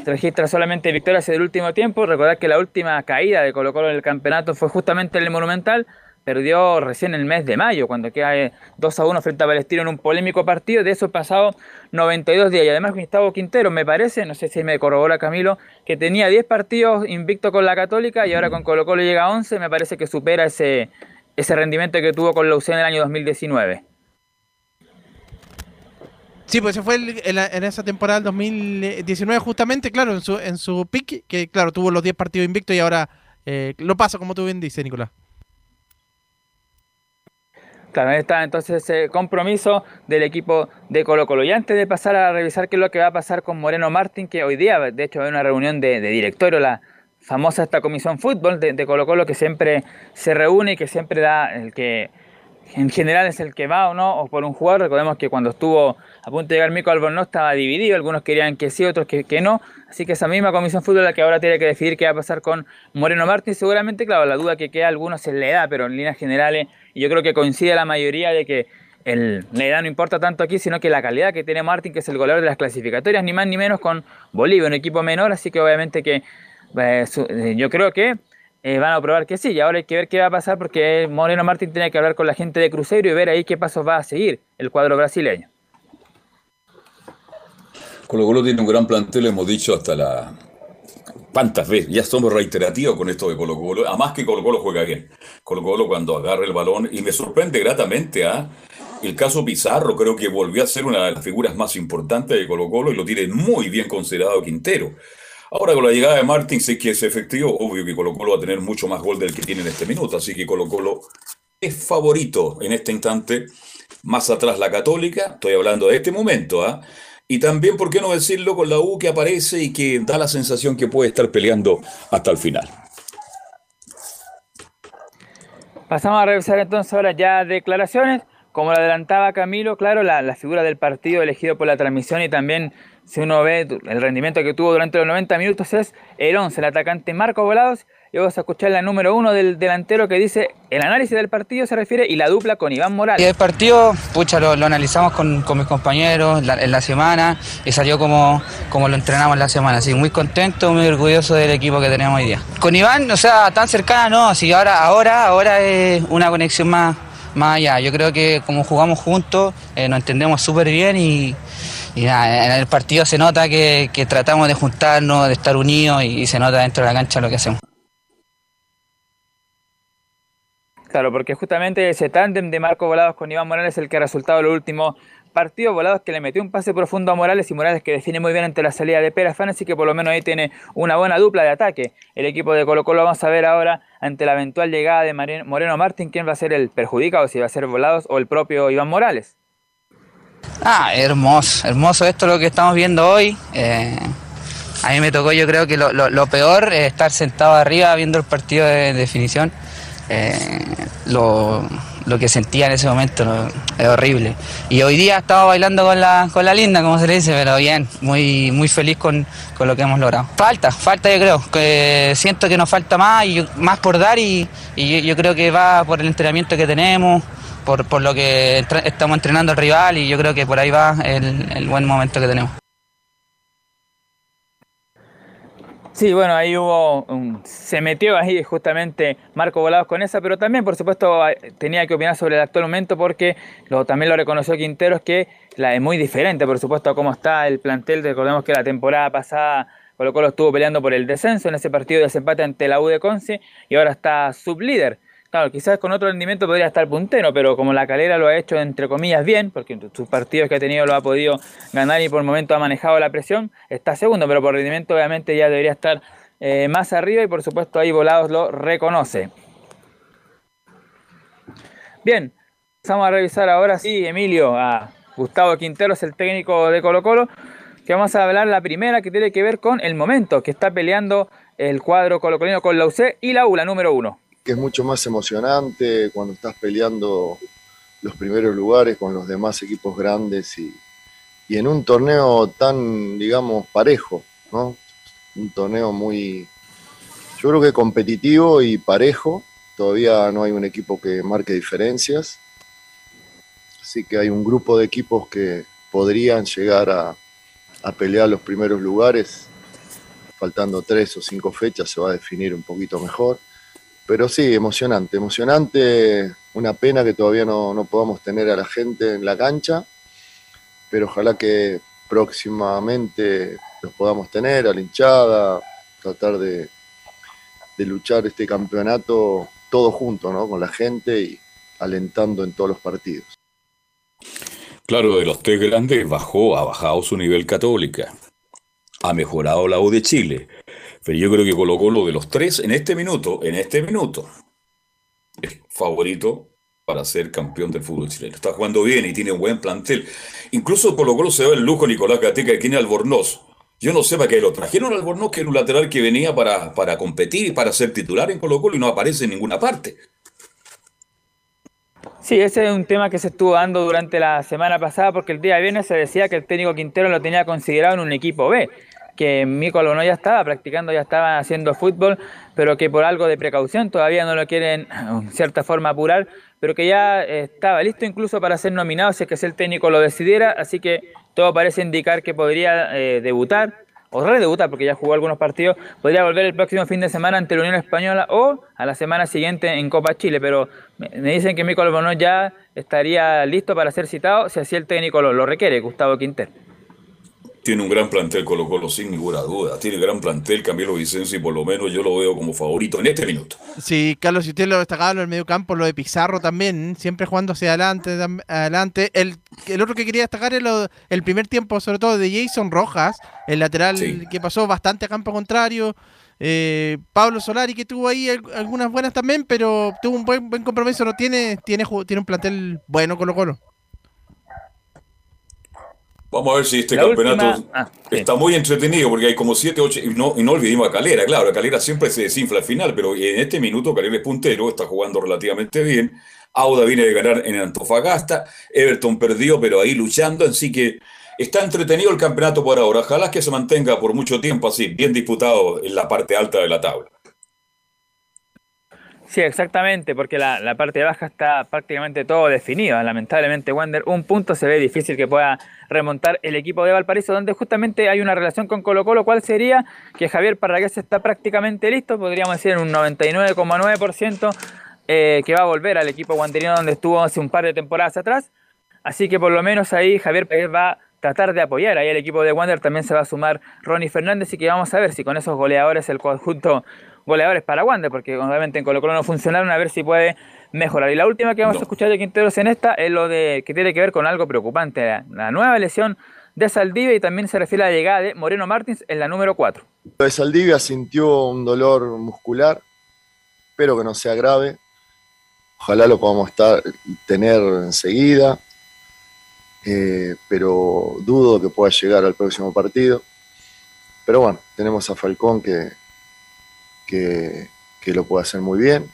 se registra solamente victorias en el último tiempo. Recordar que la última caída de Colo Colo en el campeonato fue justamente en el Monumental. Perdió recién el mes de mayo, cuando queda eh, 2 a 1 frente a Palestino en un polémico partido. De eso pasado 92 días. Y además Gustavo Quintero, me parece, no sé si me corrobora Camilo, que tenía 10 partidos invicto con la Católica y ahora con Colo Colo llega a 11. Me parece que supera ese, ese rendimiento que tuvo con la UCN en el año 2019. Sí, pues se fue el- en esa temporada del 2019 justamente, claro, en su, en su pick, que claro, tuvo los 10 partidos invictos y ahora eh, lo pasa, como tú bien dices, Nicolás. Claro, está entonces ese compromiso del equipo de Colo Colo. Y antes de pasar a revisar qué es lo que va a pasar con Moreno Martín, que hoy día, de hecho, hay una reunión de, de directorio, la famosa esta comisión fútbol de, de Colo Colo que siempre se reúne y que siempre da el que en general es el que va o no, o por un jugador. Recordemos que cuando estuvo a punto de llegar Mico Albornoz estaba dividido, algunos querían que sí, otros que, que no. Así que esa misma comisión fútbol la que ahora tiene que decidir qué va a pasar con Moreno Martín. Seguramente, claro, la duda que queda a algunos es la edad, pero en líneas generales, yo creo que coincide la mayoría de que el, la edad no importa tanto aquí, sino que la calidad que tiene Martín, que es el goleador de las clasificatorias, ni más ni menos con Bolivia, un equipo menor, así que obviamente que eh, eh, yo creo que eh, van a probar que sí, y ahora hay que ver qué va a pasar porque Moreno Martín tiene que hablar con la gente de Cruzeiro y ver ahí qué pasos va a seguir el cuadro brasileño. Colo Colo tiene un gran plantel, hemos dicho hasta la... ¿Cuántas veces? Ya somos reiterativos con esto de Colo Colo. Además que Colo Colo juega bien. Colo Colo cuando agarra el balón, y me sorprende gratamente a el caso Pizarro, creo que volvió a ser una de las figuras más importantes de Colo Colo y lo tiene muy bien considerado Quintero. Ahora con la llegada de Martins, es que es efectivo, obvio que Colo Colo va a tener mucho más gol del que tiene en este minuto, así que Colo Colo es favorito en este instante. Más atrás la Católica, estoy hablando de este momento, ¿ah? Y también, ¿por qué no decirlo con la U que aparece y que da la sensación que puede estar peleando hasta el final? Pasamos a revisar entonces ahora ya declaraciones. Como lo adelantaba Camilo, claro, la, figura del partido elegido por la transmisión y también si uno ve el rendimiento que tuvo durante los 90 minutos es el 11, el atacante Marco Volados. Y vamos a escuchar la número uno del delantero que dice el análisis del partido se refiere y la dupla con Iván Morales. Y el partido, pucha, lo, analizamos con, con, mis compañeros en la semana y salió como, como lo entrenamos en la semana. Así muy contento, muy orgulloso del equipo que tenemos hoy día. Con Iván, o sea, tan cercana no, así ahora, ahora, ahora es una conexión más, más allá. Yo creo que como jugamos juntos, eh, nos entendemos súper bien y, nada, en el partido se nota que, tratamos de juntarnos, de estar unidos y se nota dentro de la cancha lo que hacemos. Claro, porque justamente ese tándem de Marco Volados con Iván Morales es el que ha resultado el último partido. Volados que le metió un pase profundo a Morales y Morales que define muy bien ante la salida de Pérez así que por lo menos ahí tiene una buena dupla de ataque. El equipo de Colo Colo vamos a ver ahora ante la eventual llegada de Moreno Martín quién va a ser el perjudicado, si va a ser Volados o el propio Iván Morales. Ah, hermoso, hermoso esto lo que estamos viendo hoy. Eh, a mí me tocó yo creo que lo, lo, lo peor es estar sentado arriba viendo el partido de definición eh, lo, lo, que sentía en ese momento es horrible. Y hoy día estaba bailando con la, con la linda, como se le dice, pero bien, muy, muy feliz con, con lo que hemos logrado. Falta, falta yo creo, que siento que nos falta más y más por dar y, y yo, creo que va por el entrenamiento que tenemos. Por, por lo que estamos entrenando al rival y yo creo que por ahí va el buen momento que tenemos. Sí, bueno, ahí hubo, un, se metió ahí justamente Marco Volados con esa, pero también, por supuesto, tenía que opinar sobre el actual momento porque lo, también lo reconoció Quinteros que la es muy diferente, por supuesto, a cómo está el plantel. Recordemos que la temporada pasada Colo Colo estuvo peleando por el descenso en ese partido de desempate ante la U de Conce y ahora está sublíder. Claro, quizás con otro rendimiento podría estar puntero, pero como la calera lo ha hecho entre comillas bien, porque en sus partidos que ha tenido lo ha podido ganar y por el momento ha manejado la presión, está segundo, pero por rendimiento obviamente ya debería estar eh, más arriba y por supuesto ahí Volados lo reconoce. Bien, vamos a revisar ahora sí, Emilio, a Gustavo Quinteros, el técnico de Colo Colo, que vamos a hablar la primera que tiene que ver con el momento que está peleando el cuadro colocolino con la UC y la U, número uno que es mucho más emocionante cuando estás peleando los primeros lugares con los demás equipos grandes y, y en un torneo tan, digamos, parejo, ¿no? Un torneo muy, yo creo que competitivo y parejo. Todavía no hay un equipo que marque diferencias. Así que hay un grupo de equipos que podrían llegar a, a pelear los primeros lugares. Faltando tres o cinco fechas se va a definir un poquito mejor pero sí, emocionante, emocionante, una pena que todavía no, no, podamos tener a la gente en la cancha, pero ojalá que próximamente los podamos tener, a la hinchada, tratar de, de luchar este campeonato todos juntos, ¿no? Con la gente y alentando en todos los partidos. Claro, de los tres grandes bajó, ha bajado su nivel católica. Ha mejorado la U de Chile. Pero yo creo que Colo Colo de los tres en este minuto, en este minuto, es favorito para ser campeón del fútbol chileno. Está jugando bien y tiene un buen plantel. Incluso Colo Colo se ve el lujo Nicolás Gateca que tiene Albornoz. Yo no sé para qué lo trajeron al Albornoz, que era un lateral que venía para, para competir y para ser titular en Colo Colo y no aparece en ninguna parte. Sí, ese es un tema que se estuvo dando durante la semana pasada porque el día de viernes se decía que el técnico Quintero lo tenía considerado en un equipo B que Mico no ya estaba practicando, ya estaba haciendo fútbol, pero que por algo de precaución todavía no lo quieren, en cierta forma, apurar, pero que ya estaba listo incluso para ser nominado si es que el técnico lo decidiera, así que todo parece indicar que podría eh, debutar o redebutar, porque ya jugó algunos partidos, podría volver el próximo fin de semana ante la Unión Española o a la semana siguiente en Copa Chile, pero me dicen que Mico Albornoz ya estaría listo para ser citado si así el técnico lo, lo requiere, Gustavo Quinter. Tiene un gran plantel Colo Colo sin ninguna duda. Tiene gran plantel Camilo Vicencio y por lo menos yo lo veo como favorito en este minuto. Sí, Carlos, si usted lo destacaba en el medio campo, lo de Pizarro también, siempre jugando hacia adelante. adelante. El, el otro que quería destacar es lo, el primer tiempo, sobre todo de Jason Rojas, el lateral sí. que pasó bastante a campo contrario. Eh, Pablo Solari que tuvo ahí algunas buenas también, pero tuvo un buen, buen compromiso, no tiene, tiene, tiene un plantel bueno Colo Colo. Vamos a ver si este la campeonato última... ah, está muy entretenido porque hay como 7, 8 y no, y no olvidemos a Calera, claro, a Calera siempre se desinfla al final, pero en este minuto Calera es puntero, está jugando relativamente bien. Auda viene de ganar en Antofagasta, Everton perdió, pero ahí luchando, así que está entretenido el campeonato por ahora. Ojalá que se mantenga por mucho tiempo así, bien disputado en la parte alta de la tabla. Sí, exactamente, porque la, la, parte baja está prácticamente todo definido. Lamentablemente, Wander, un punto se ve difícil que pueda remontar el equipo de Valparaíso, donde justamente hay una relación con Colo Colo, cuál sería que Javier Parragués está prácticamente listo, podríamos decir en un 99,9% eh, que va a volver al equipo wanderino donde estuvo hace un par de temporadas atrás. Así que por lo menos ahí Javier Parragués va a tratar de apoyar. Ahí el equipo de Wander también se va a sumar Ronnie Fernández y que vamos a ver si con esos goleadores el conjunto goleadores para Wander, porque obviamente en Colo Colo no funcionaron, a ver si puede mejorar. Y la última que vamos a escuchar de Quinteros en esta es lo de que tiene que ver con algo preocupante, la, nueva lesión de Saldivia y también se refiere a la llegada de Moreno Martins en la número 4. Lo de Saldivia sintió un dolor muscular, espero que no sea grave, ojalá lo podamos estar, tener enseguida, eh, pero dudo que pueda llegar al próximo partido. Pero bueno, tenemos a Falcón que, que, lo puede hacer muy bien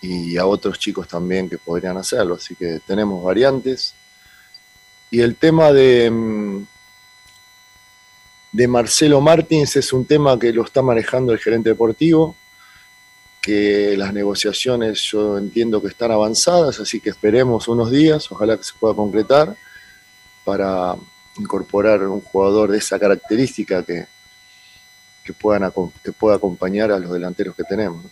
y a otros chicos también que podrían hacerlo. Así que tenemos variantes. Y el tema de, mm, de Marcelo Martins es un tema que lo está manejando el gerente deportivo, que las negociaciones yo entiendo que están avanzadas, así que esperemos unos días, ojalá que se pueda concretar para incorporar un jugador de esa característica que, que, puedan, que pueda acompañar a los delanteros que tenemos.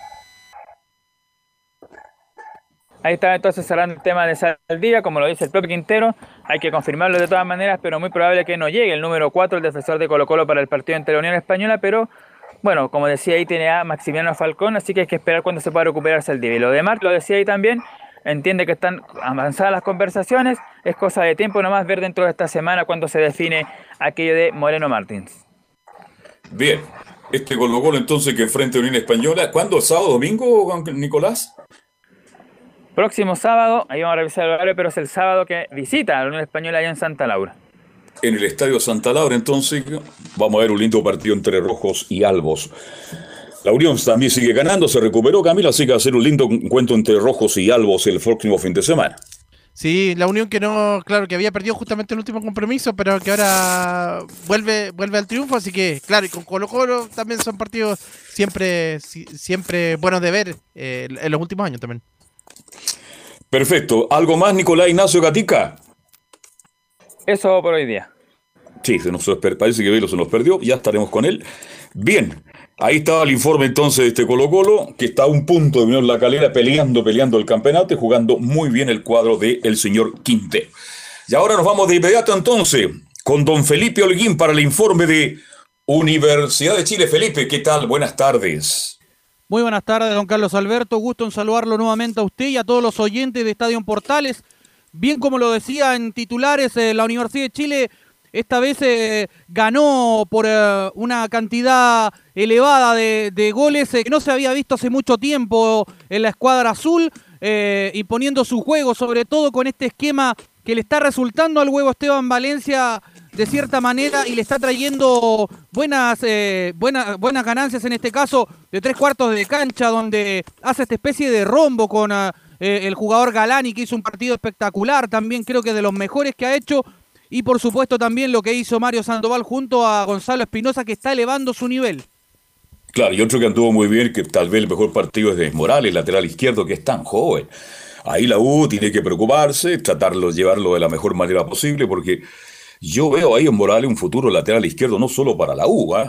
Ahí está entonces cerrando el tema de Saldivia, como lo dice el propio Quintero, hay que confirmarlo de todas maneras, pero muy probable que no llegue el número 4, el defensor de Colo Colo para el partido entre la Unión Española, pero bueno, como decía ahí tiene a Maximiliano Falcón, así que hay que esperar cuando se pueda recuperar Saldivia. Y lo demás, lo decía ahí también, entiende que están avanzadas las conversaciones, es cosa de tiempo nomás ver dentro de esta semana cuando se define aquello de Moreno Martins. Bien, este Colo Colo entonces que enfrenta a Unión Española. ¿Cuándo? ¿Sábado, domingo, Nicolás? Próximo sábado, ahí vamos a revisar el horario, pero es el sábado que visita a la Unión Española allá en Santa Laura. En el Estadio Santa Laura, entonces, vamos a ver un lindo partido entre rojos y albos. La Unión también sigue ganando, se recuperó Camila, así que va a ser un lindo encuentro entre rojos y albos el próximo fin de semana. Sí, la Unión que no, claro, que había perdido justamente el último compromiso, pero que ahora vuelve, vuelve al triunfo, así que, claro, y con Colo Colo también son partidos siempre, siempre buenos de ver eh, en los últimos años también. Perfecto. ¿Algo más, Nicolás Ignacio Gatica? Eso por hoy día. Sí, se nos, parece que Velo se nos perdió, ya estaremos con él. Bien, Ahí estaba el informe entonces de este Colo Colo, que está a un punto de Unión La Calera peleando, peleando el campeonato y jugando muy bien el cuadro del el señor Quinte. Y ahora nos vamos de inmediato entonces con don Felipe Holguín para el informe de Universidad de Chile. Felipe, ¿qué tal? Buenas tardes. Muy buenas tardes, don Carlos Alberto. Gusto en saludarlo nuevamente a usted y a todos los oyentes de Estadio Portales. Bien como lo decía en titulares, eh, la Universidad de Chile esta vez eh, ganó por eh, una cantidad elevada de, goles eh, que no se había visto hace mucho tiempo en la escuadra azul, imponiendo su juego, sobre todo con este esquema que le está resultando al huevo Esteban Valencia de cierta manera y le está trayendo buenas, buenas, buenas ganancias en este caso de tres cuartos de cancha donde hace esta especie de rombo con el jugador Galani que hizo un partido espectacular también creo que de los mejores que ha hecho y por supuesto también lo que hizo Mario Sandoval junto a Gonzalo Espinosa que está elevando su nivel. Claro, y otro que anduvo muy bien, que tal vez el mejor partido es de Morales, lateral izquierdo, que es tan joven. Ahí la U tiene que preocuparse, tratarlo, llevarlo de la mejor manera posible, porque yo veo ahí en Morales un futuro lateral izquierdo no solo para la U, ¿eh?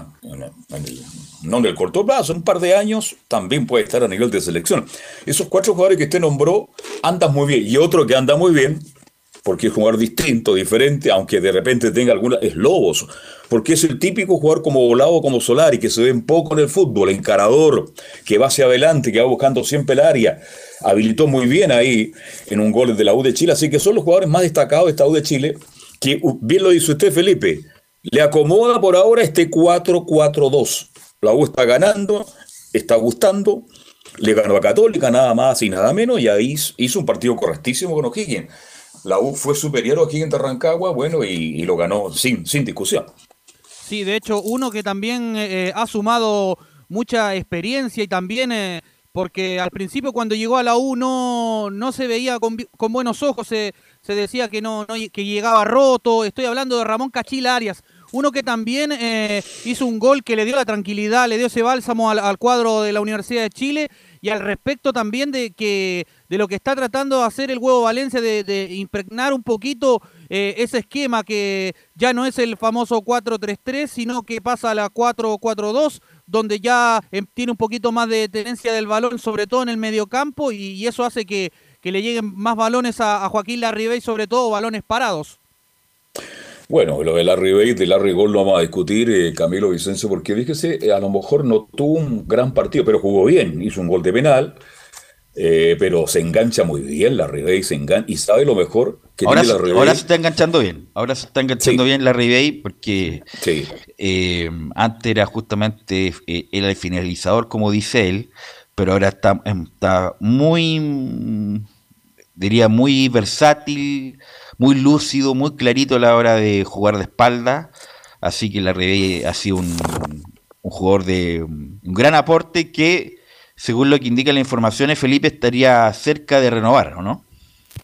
no en el corto plazo, en un par de años también puede estar a nivel de selección. Esos cuatro jugadores que usted nombró andan muy bien, y otro que anda muy bien, porque es un jugador distinto, diferente, aunque de repente tenga alguna, es Lobos, porque es el típico jugador como Volado, como Solari, que se ve un poco en el fútbol, encarador, que va hacia adelante, que va buscando siempre el área, habilitó muy bien ahí en un gol de la U de Chile, así que son los jugadores más destacados de esta U de Chile, que bien lo dice usted, Felipe, le acomoda por ahora este 4-4-2. La U está ganando, está gustando, le ganó a Católica, nada más y nada menos, y ahí hizo un partido correctísimo con O'Higgins la U fue superior aquí en Rancagua, bueno, y, lo ganó sin, sin discusión. Sí, de hecho, uno que también eh, ha sumado mucha experiencia y también eh, porque al principio cuando llegó a la U no, no se veía con, con buenos ojos, se, se decía que no, que llegaba roto. Estoy hablando de Ramón Cachila Arias, uno que también eh, hizo un gol que le dio la tranquilidad, le dio ese bálsamo al, al, cuadro de la Universidad de Chile y al respecto también de que de lo que está tratando de hacer el huevo Valencia de, impregnar un poquito eh, ese esquema que ya no es el famoso 4-3-3 sino que pasa a la 4-4-2 donde ya eh, tiene un poquito más de tenencia del balón sobre todo en el mediocampo y, y eso hace que, que, le lleguen más balones a, a Joaquín Larribey sobre todo balones parados. Bueno, lo de Larry Bay, de Larry Gol lo vamos a discutir, eh, Camilo Vicencio, porque fíjese, eh, a lo mejor no tuvo un gran partido, pero jugó bien, hizo un gol de penal, eh, pero se engancha muy bien Larry Bay, se engancha, y sabe lo mejor que ahora, tiene se, Larry Bay. ahora se está enganchando bien, ahora se está enganchando Sí. bien Larry Bay porque Sí. eh, antes era justamente eh, era el finalizador, como dice él, pero ahora está, está muy, diría, muy versátil, muy lúcido, muy clarito a la hora de jugar de espalda. Así que la Rebe ha sido un, un jugador de un gran aporte que, según lo que indica la información, Felipe estaría cerca de renovar, ¿o no?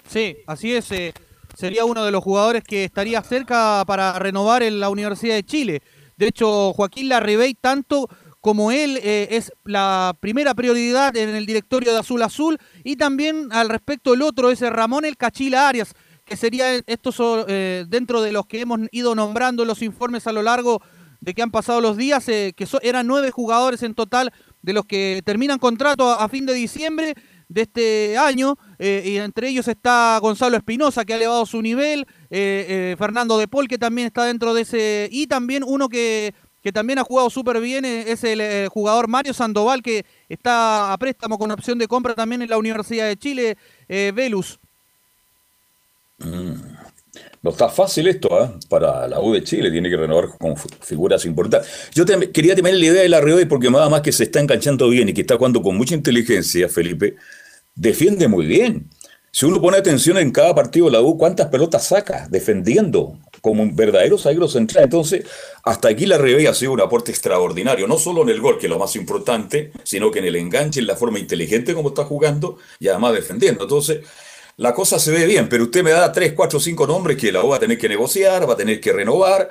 Sí, así es. eh, sería uno de los jugadores que estaría cerca para renovar en la Universidad de Chile. De hecho, Joaquín Larribey, tanto como él, eh, es la primera prioridad en el directorio de Azul Azul. Y también al respecto el otro es Ramón El Cachila Arias, que sería estos eh, dentro de los que hemos ido nombrando los informes a lo largo de que han pasado los días, eh, que so, eran nueve jugadores en total de los que terminan contrato a, fin de diciembre de este año, eh, y entre ellos está Gonzalo Espinosa, que ha elevado su nivel, eh, eh, Fernando De Paul, que también está dentro de ese, y también uno que, que también ha jugado súper bien, es el jugador Mario Sandoval, que está a préstamo con opción de compra también en la Universidad de Chile, Velus. Mm. No está fácil esto, ¿ah? Para la U de Chile tiene que renovar con figuras importantes. Yo te- quería tener la idea de la Rioy porque nada más que se está enganchando bien y que está jugando con mucha inteligencia, Felipe, defiende muy bien. Si uno pone atención en cada partido de la U, ¿cuántas pelotas saca defendiendo? Como un verdadero zaguero central. Entonces, hasta aquí la Ribey ha sido un aporte extraordinario, no solo en el gol, que es lo más importante, sino que en el enganche, en la forma inteligente como está jugando y además defendiendo. Entonces, la cosa se ve bien, pero usted me da tres, cuatro, cinco nombres que la va a tener que negociar, va a tener que renovar.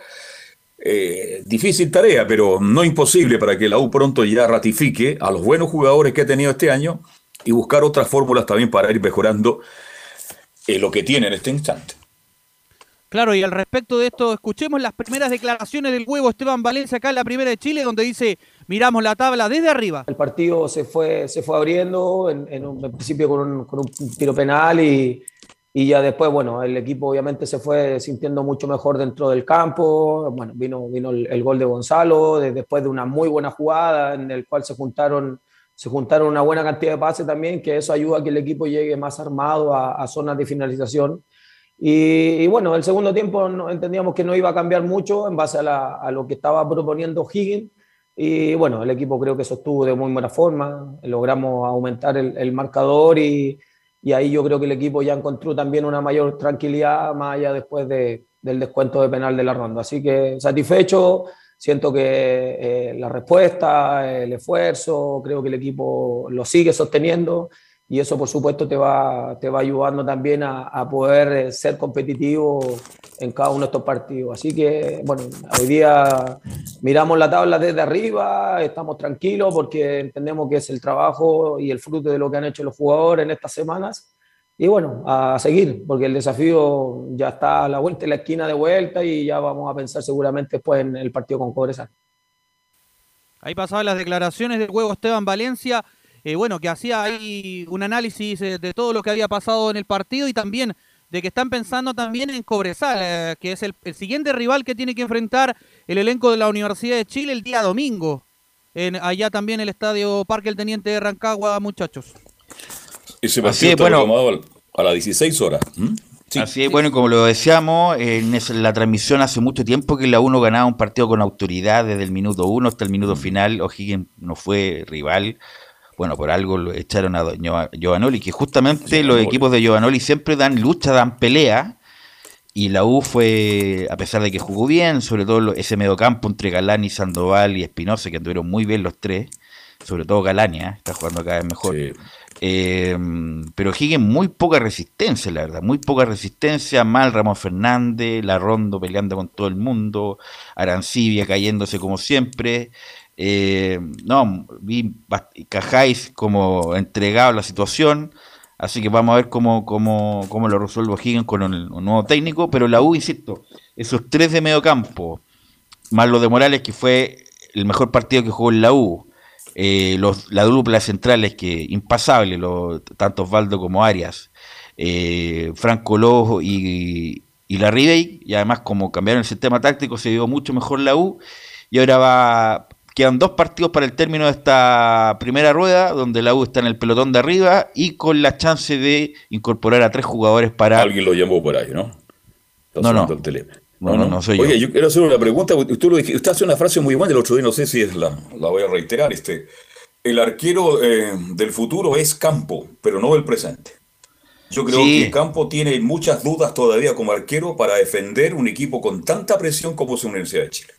Eh, difícil tarea, pero no imposible para que la U pronto ya ratifique a los buenos jugadores que ha tenido este año y buscar otras fórmulas también para ir mejorando lo que tiene en este instante. Claro, y al respecto de esto, escuchemos las primeras declaraciones del huevo Esteban Valencia acá en la primera de Chile, donde dice, miramos la tabla desde arriba. El partido se fue, se fue abriendo, en, en, un, en principio con un, con un, tiro penal y, y, ya después, bueno, el equipo obviamente se fue sintiendo mucho mejor dentro del campo. Bueno, vino, vino el, gol de Gonzalo de, después de una muy buena jugada en el cual se juntaron, se juntaron una buena cantidad de pases también, que eso ayuda a que el equipo llegue más armado a, a zonas de finalización. Y, bueno, el segundo tiempo entendíamos que no iba a cambiar mucho en base a, lo que estaba proponiendo Higgins. Y bueno, el equipo creo que sostuvo de muy buena forma, logramos aumentar el, marcador y, ahí yo creo que el equipo ya encontró también una mayor tranquilidad más allá después de, del descuento de penal de la ronda. Así que satisfecho, siento que eh, la respuesta, el esfuerzo, creo que el equipo lo sigue sosteniendo y eso por supuesto te va, te va ayudando también a, a, poder eh, ser competitivo en cada uno de estos partidos. Así que, bueno, hoy día miramos la tabla desde arriba, estamos tranquilos porque entendemos que es el trabajo y el fruto de lo que han hecho los jugadores en estas semanas. Y bueno, a seguir, porque el desafío ya está a la vuelta, en la esquina de vuelta y ya vamos a pensar seguramente después en el partido con Cobresal. Ahí pasaban las declaraciones del juego Esteban Valencia eh, bueno, que hacía ahí un análisis eh, de todo lo que había pasado en el partido y también de que están pensando también en Cobresal, eh, que es el, el, siguiente rival que tiene que enfrentar el elenco de la Universidad de Chile el día domingo. En, allá también el estadio Parque El Teniente de Rancagua, muchachos. Ese partido está bueno, a las 16 horas. ¿Mm? Sí. Así es, bueno, como lo decíamos, en la transmisión hace mucho tiempo que la 1 ganaba un partido con autoridad desde el minuto 1 hasta el minuto final. O'Higgins no fue rival bueno, por algo lo echaron a Giovanoli, que justamente los equipos de Giovanoli siempre dan lucha, dan pelea, y la U fue, a pesar de que jugó bien, sobre todo ese mediocampo entre Galán y Sandoval y Espinosa, que anduvieron muy bien los tres, sobre todo Galania, está jugando cada vez mejor. Eh, pero Higgins muy poca resistencia, la verdad, muy poca resistencia, mal Ramón Fernández, La Rondo peleando con todo el mundo, Arancibia cayéndose como siempre. Eh, no, vi Cajáis como entregado a la situación, así que vamos a ver cómo, cómo, cómo lo resuelve Higgins con un, nuevo técnico, pero la U, insisto, esos tres de medio campo, más lo de Morales, que fue el mejor partido que jugó en la U, eh, los, la dupla central es que impasable, tanto Osvaldo como Arias, eh, Franco Lojo y, y la Ribey, y además como cambiaron el sistema táctico se vio mucho mejor la U, y ahora va, quedan dos partidos para el término de esta primera rueda, donde la U está en el pelotón de arriba y con la chance de incorporar a tres jugadores para... Alguien lo llamó por ahí, ¿no? no, no. No, no, no, soy Oye, yo. quiero hacer una pregunta. Usted, lo dije, usted hace una frase muy buena el otro día, no sé si es la, la voy a reiterar. Este, el arquero eh, del futuro es Campo, pero no el presente. Yo creo que Campo tiene muchas dudas todavía como arquero para defender un equipo con tanta presión como es la Universidad de Chile.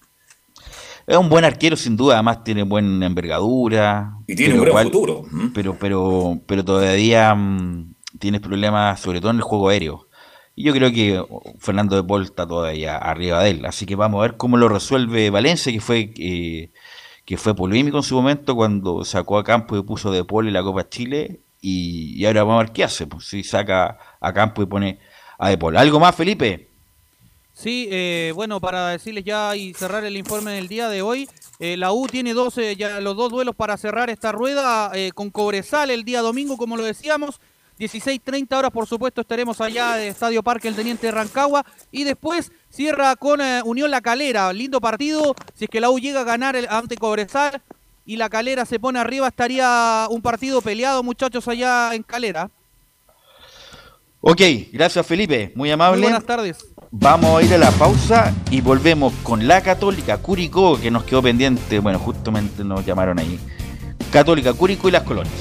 Es un buen arquero, sin duda, además tiene buena envergadura. Y tiene un gran futuro. Pero, pero, pero todavía mm, tiene problemas, sobre todo en el juego aéreo. Y yo creo que Fernando de Paul está todavía arriba de él. Así que vamos a ver cómo lo resuelve Valencia, que fue eh, que fue polémico en su momento cuando sacó a campo y puso de Paul en la Copa Chile. Y, ahora vamos a ver qué hace. Pues, si saca a campo y pone a de Paul. ¿Algo más, Felipe? Sí, eh, bueno, para decirles ya y cerrar el informe del día de hoy, eh, la U tiene 12, ya los dos duelos para cerrar esta rueda con Cobresal el día domingo, como lo decíamos, 16.30 horas, por supuesto, estaremos allá de Estadio Parque el Teniente Rancagua. Y después cierra con eh, Unión La Calera. Lindo partido. Si es que la U llega a ganar el, ante Cobresal y La Calera se pone arriba, estaría un partido peleado, muchachos, allá en Calera. Ok, gracias Felipe, muy amable. buenas tardes. Vamos a ir a la pausa y volvemos con la Católica Curicó, que nos quedó pendiente. Bueno, justamente nos llamaron ahí. Católica Curicó y las colonias.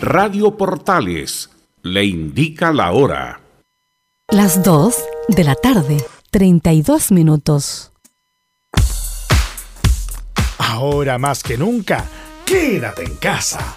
Radio Portales le indica la hora. Las 2 de la tarde, 32 minutos. Ahora más que nunca, quédate en casa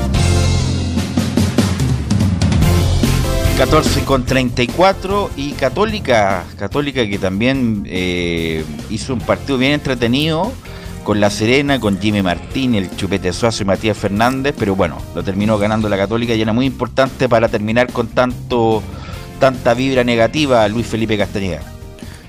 14 con 34 y Católica, Católica que también eh, hizo un partido bien entretenido con La Serena, con Jimmy Martín, el Chupete Suazo y Matías Fernández, pero bueno, lo terminó ganando la Católica y era muy importante para terminar con tanto tanta vibra negativa Luis Felipe Castañeda.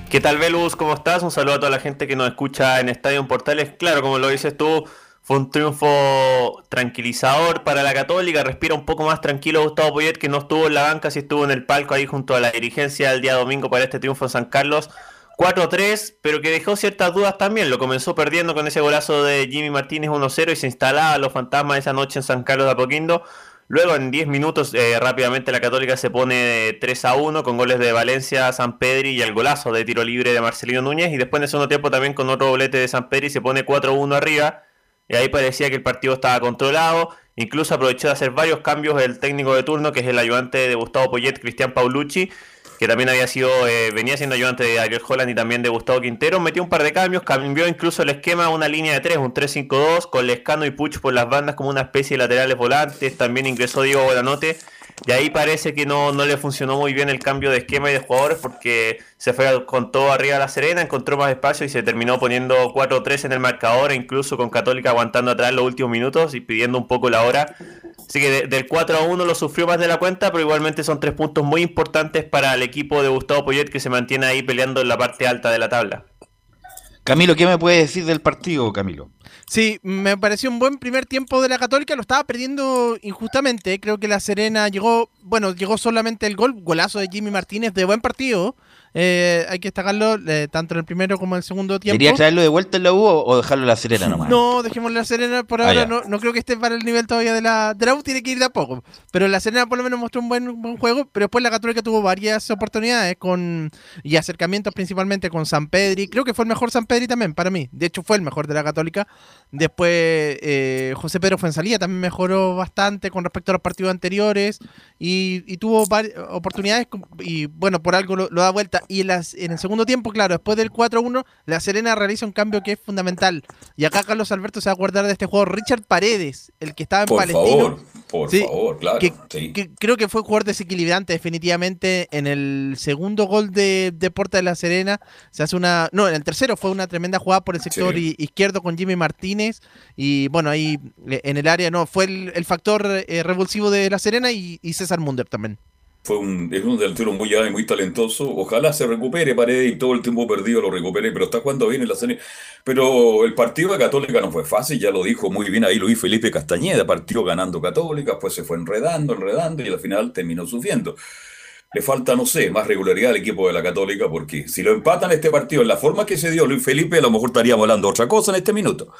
¿Qué tal, Velus? ¿Cómo estás? Un saludo a toda la gente que nos escucha en Estadio Portales. Claro, como lo dices tú, fue un triunfo tranquilizador para la Católica. Respira un poco más tranquilo Gustavo Poyet, que no estuvo en la banca, sí estuvo en el palco ahí junto a la dirigencia el día domingo para este triunfo en San Carlos. 4-3, pero que dejó ciertas dudas también. Lo comenzó perdiendo con ese golazo de Jimmy Martínez 1-0 y se instalaba los fantasmas esa noche en San Carlos de Apoquindo. Luego en 10 minutos eh, rápidamente la Católica se pone 3 a 1 con goles de Valencia, San Pedri y el golazo de tiro libre de Marcelino Núñez y después en segundo tiempo también con otro bolete de San Pedri se pone 4-1 arriba y ahí parecía que el partido estaba controlado. Incluso aprovechó de hacer varios cambios el técnico de turno, que es el ayudante de Gustavo Poyet, Cristian Paulucci, que también había sido, eh, venía siendo ayudante de Ariel Holland y también de Gustavo Quintero. Metió un par de cambios, cambió incluso el esquema a una línea de tres, un 3-5-2, con Lescano y Puch por las bandas como una especie de laterales volantes. También ingresó Diego Buenanote y ahí parece que no, no le funcionó muy bien el cambio de esquema y de jugadores porque se fue con todo arriba a la Serena, encontró más espacio y se terminó poniendo 4-3 en el marcador, incluso con Católica aguantando atrás los últimos minutos y pidiendo un poco la hora. Así que del 4 a 1 lo sufrió más de la cuenta, pero igualmente son tres puntos muy importantes para el equipo de Gustavo Poyet que se mantiene ahí peleando en la parte alta de la tabla. Camilo, ¿qué me puedes decir del partido, Camilo? Sí, me pareció un buen primer tiempo de la Católica, lo estaba perdiendo injustamente. Creo que la Serena llegó, bueno, llegó solamente el gol, golazo de Jimmy Martínez de buen partido. Eh, hay que destacarlo eh, tanto en el primero como en el segundo tiempo. ¿Quería traerlo de vuelta en la U o dejarlo en la Serena nomás? No, dejémoslo en la Serena por ah, ahora. no, no, creo que esté para el nivel todavía de la, de la U, tiene que ir de a poco. Pero la Serena por lo menos mostró un buen, buen juego. Pero después la Católica tuvo varias oportunidades con y acercamientos principalmente con San Pedri. Creo que fue el mejor San Pedri también para mí. De hecho, fue el mejor de la Católica. Después eh, José Pedro Fuensalía también mejoró bastante con respecto a los partidos anteriores. Y, y tuvo oportunidades. Y bueno, por algo lo, lo da vuelta. Y en las, en el segundo tiempo, claro, después del 4-1, la Serena realiza un cambio que es fundamental. Y acá Carlos Alberto se va a acordar de este juego. Richard Paredes, el que estaba en por Palestino. Favor, por favor, claro. Que, que creo que fue un jugador desequilibrante, definitivamente. En el segundo gol de Deporte de la Serena, se hace una. No, en el tercero fue una tremenda jugada por el sector sí. izquierdo con Jimmy Martínez. Y bueno, ahí en el área no, fue el, el factor eh, revulsivo de la Serena y, y César Munder también fue un, es un delantero muy y muy talentoso. Ojalá se recupere Paredes y todo el tiempo perdido lo recupere, pero está jugando bien en la serie. Pero el partido de Católica no fue fácil, ya lo dijo muy bien ahí Luis Felipe Castañeda, partió ganando Católica, pues se fue enredando, enredando y al final terminó sufriendo. Le falta, no sé, más regularidad al equipo de la Católica, porque si lo empatan este partido en la forma que se dio Luis Felipe, a lo mejor estaríamos hablando otra cosa en este minuto.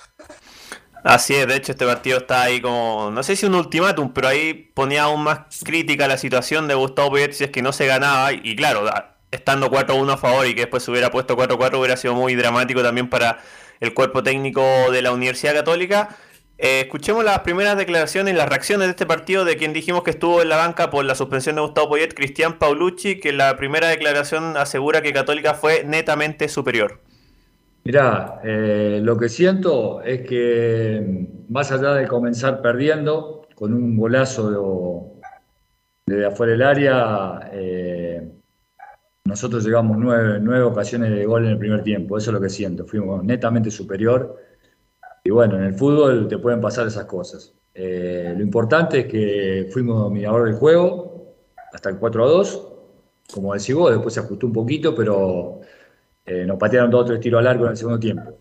Así es, de hecho este partido está ahí como, no sé si un ultimátum, pero ahí ponía aún más crítica la situación de Gustavo Poyet si es que no se ganaba. Y claro, estando 4-1 a favor y que después se hubiera puesto 4-4 hubiera sido muy dramático también para el cuerpo técnico de la Universidad Católica. Eh, escuchemos las primeras declaraciones y las reacciones de este partido de quien dijimos que estuvo en la banca por la suspensión de Gustavo Poyet, Cristian Paulucci, que la primera declaración asegura que Católica fue netamente superior. Mirá, eh, lo que siento es que más allá de comenzar perdiendo con un golazo de, de afuera del área, eh, nosotros llegamos nueve, nueve, ocasiones de gol en el primer tiempo, eso es lo que siento, fuimos netamente superior. Y bueno, en el fútbol te pueden pasar esas cosas. Eh, lo importante es que fuimos dominador del juego hasta el 4 a 2, como decís vos, después se ajustó un poquito, pero eh, nos patearon dos o tres tiros a largo en el segundo tiempo.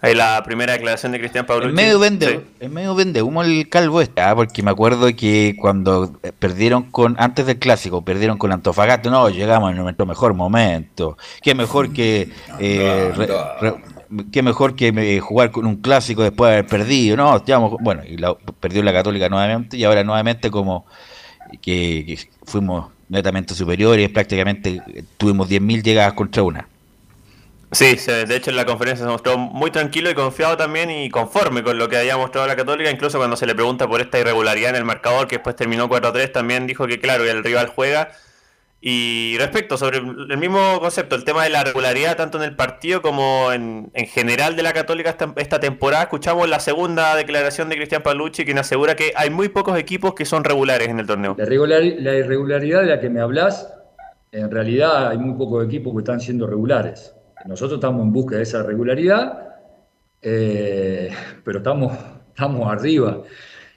Ahí la primera declaración de Cristian Pablo. En medio vende, sí. en medio vende humo el calvo está, porque me acuerdo que cuando perdieron con, antes del clásico, perdieron con Antofagasta, no, llegamos en nuestro mejor momento. Qué mejor que eh, re, re, qué mejor que eh, jugar con un clásico después de haber perdido, no, digamos, bueno, y la, perdió la Católica nuevamente, y ahora nuevamente como que, que fuimos netamente superiores, prácticamente tuvimos 10.000 llegadas contra una. Sí, de hecho en la conferencia se mostró muy tranquilo y confiado también y conforme con lo que había mostrado la Católica, incluso cuando se le pregunta por esta irregularidad en el marcador que después terminó 4-3, también dijo que claro, el rival juega Y respecto sobre el mismo concepto, el tema de la regularidad tanto en el partido como en, en general de la Católica esta, temporada, escuchamos la segunda declaración de Cristian Palucci quien asegura que hay muy pocos equipos que son regulares en el torneo. La irregularidad de la que me hablas, en realidad hay muy pocos equipos que están siendo regulares. Nosotros estamos en busca de esa regularidad, eh, pero estamos, estamos arriba.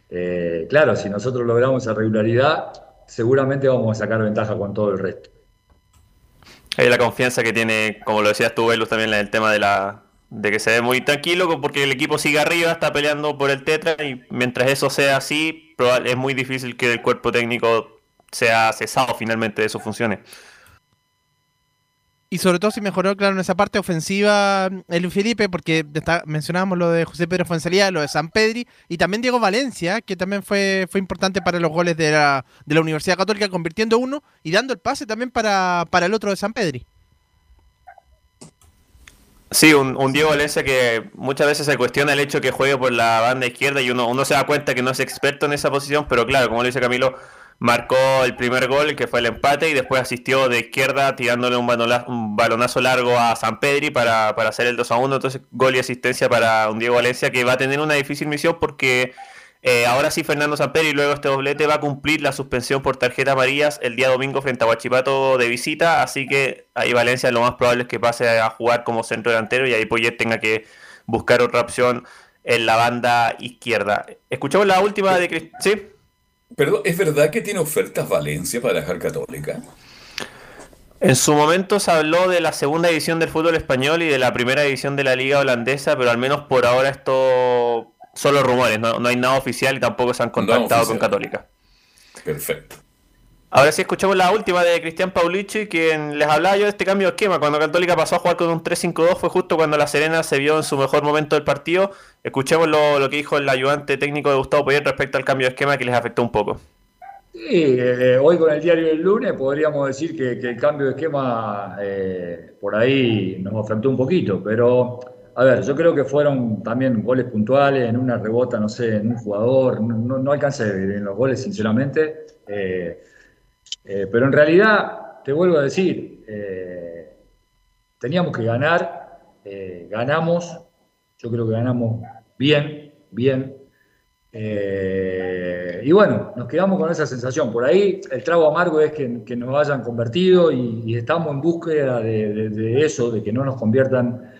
Eh, claro, si nosotros logramos esa regularidad, seguramente vamos a sacar ventaja con todo el resto. Hay la confianza que tiene, como lo decías tú, Velus, también en el tema de la de que se ve muy tranquilo porque el equipo sigue arriba, está peleando por el tetra y mientras eso sea así, es muy difícil que el cuerpo técnico sea cesado finalmente de sus funciones. Y sobre todo si mejoró, claro, en esa parte ofensiva el Felipe, porque mencionábamos lo de José Pedro Fuensalía, lo de San Pedri, y también Diego Valencia, que también fue, fue importante para los goles de la, de la Universidad Católica, convirtiendo uno y dando el pase también para, para el otro de San Pedri. Sí, un, un, Diego Valencia que muchas veces se cuestiona el hecho que juegue por la banda izquierda y uno, uno se da cuenta que no es experto en esa posición, pero claro, como lo dice Camilo, marcó el primer gol, que fue el empate, y después asistió de izquierda tirándole un, balonazo, largo a San Pedri para, para, hacer el 2 a 1. Entonces, gol y asistencia para un Diego Valencia que va a tener una difícil misión porque eh, ahora sí Fernando San Pedri, luego este doblete, va a cumplir la suspensión por tarjeta amarillas el día domingo frente a Huachipato de visita. Así que ahí Valencia lo más probable es que pase a jugar como centro delantero y ahí Poyet tenga que buscar otra opción en la banda izquierda. Escuchamos la última de ¿Sí? Perdón, ¿es verdad que tiene ofertas Valencia para dejar Católica? En su momento se habló de la segunda edición del fútbol español y de la primera edición de la liga holandesa, pero al menos por ahora esto solo rumores, no, no hay nada oficial y tampoco se han contactado no con Católica. Perfecto. Ahora sí escuchamos la última de Cristian Paulici, quien les hablaba yo de este cambio de esquema. Cuando Católica pasó a jugar con un 3-5-2 fue justo cuando La Serena se vio en su mejor momento del partido. Escuchemos lo, lo que dijo el ayudante técnico de Gustavo Poyet respecto al cambio de esquema que les afectó un poco. Sí, eh, hoy con el diario del lunes podríamos decir que, el cambio de esquema eh, por ahí nos afectó un poquito, pero a ver, yo creo que fueron también goles puntuales, en una rebota, no sé, en un jugador, no, no alcancé en los goles, sinceramente. Eh, eh, pero en realidad, te vuelvo a decir, eh, teníamos que ganar, eh, ganamos, yo creo que ganamos bien, bien. y bueno, nos quedamos con esa sensación. Por ahí el trago amargo es que, nos hayan convertido y, estamos en búsqueda de eso, de que no nos conviertan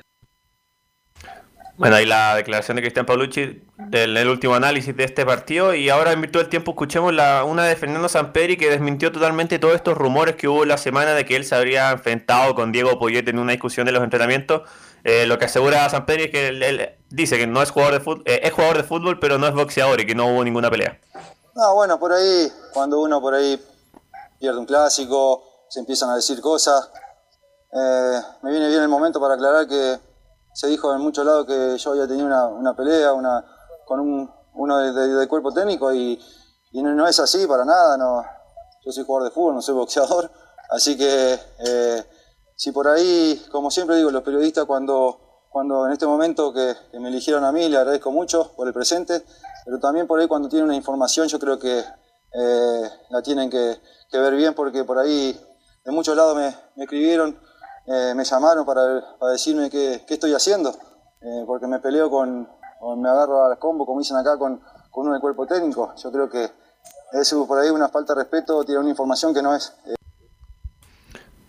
bueno, ahí la declaración de Cristian Paulucci del el último análisis de este partido y ahora en virtud del tiempo escuchemos la, una de Fernando Samperi que desmintió totalmente todos estos rumores que hubo la semana de que él se habría enfrentado con Diego Poyet en una discusión de los entrenamientos. Eh, lo que asegura Samperi es que él, él, dice que no es jugador de fútbol, eh, es jugador de fútbol pero no es boxeador y que no hubo ninguna pelea. No, bueno, por ahí, cuando uno por ahí pierde un clásico, se empiezan a decir cosas. Eh, me viene bien el momento para aclarar que se dijo en muchos lados que yo había tenido una, una pelea una, con un, uno de, de, cuerpo técnico y, no, es así para nada. No, yo soy jugador de fútbol, no soy boxeador. Así que eh, si por ahí, como siempre digo, los periodistas cuando, cuando en este momento que, me eligieron a mí, le agradezco mucho por el presente, pero también por ahí cuando tienen una información yo creo que eh, la tienen que, ver bien porque por ahí de muchos lados me escribieron eh, me llamaron para, para decirme qué, qué, estoy haciendo, eh, porque me peleo con, con, me agarro al combo, como dicen acá, con, con uno del cuerpo técnico. Yo creo que es por ahí una falta de respeto, tiene una información que no es. Eh.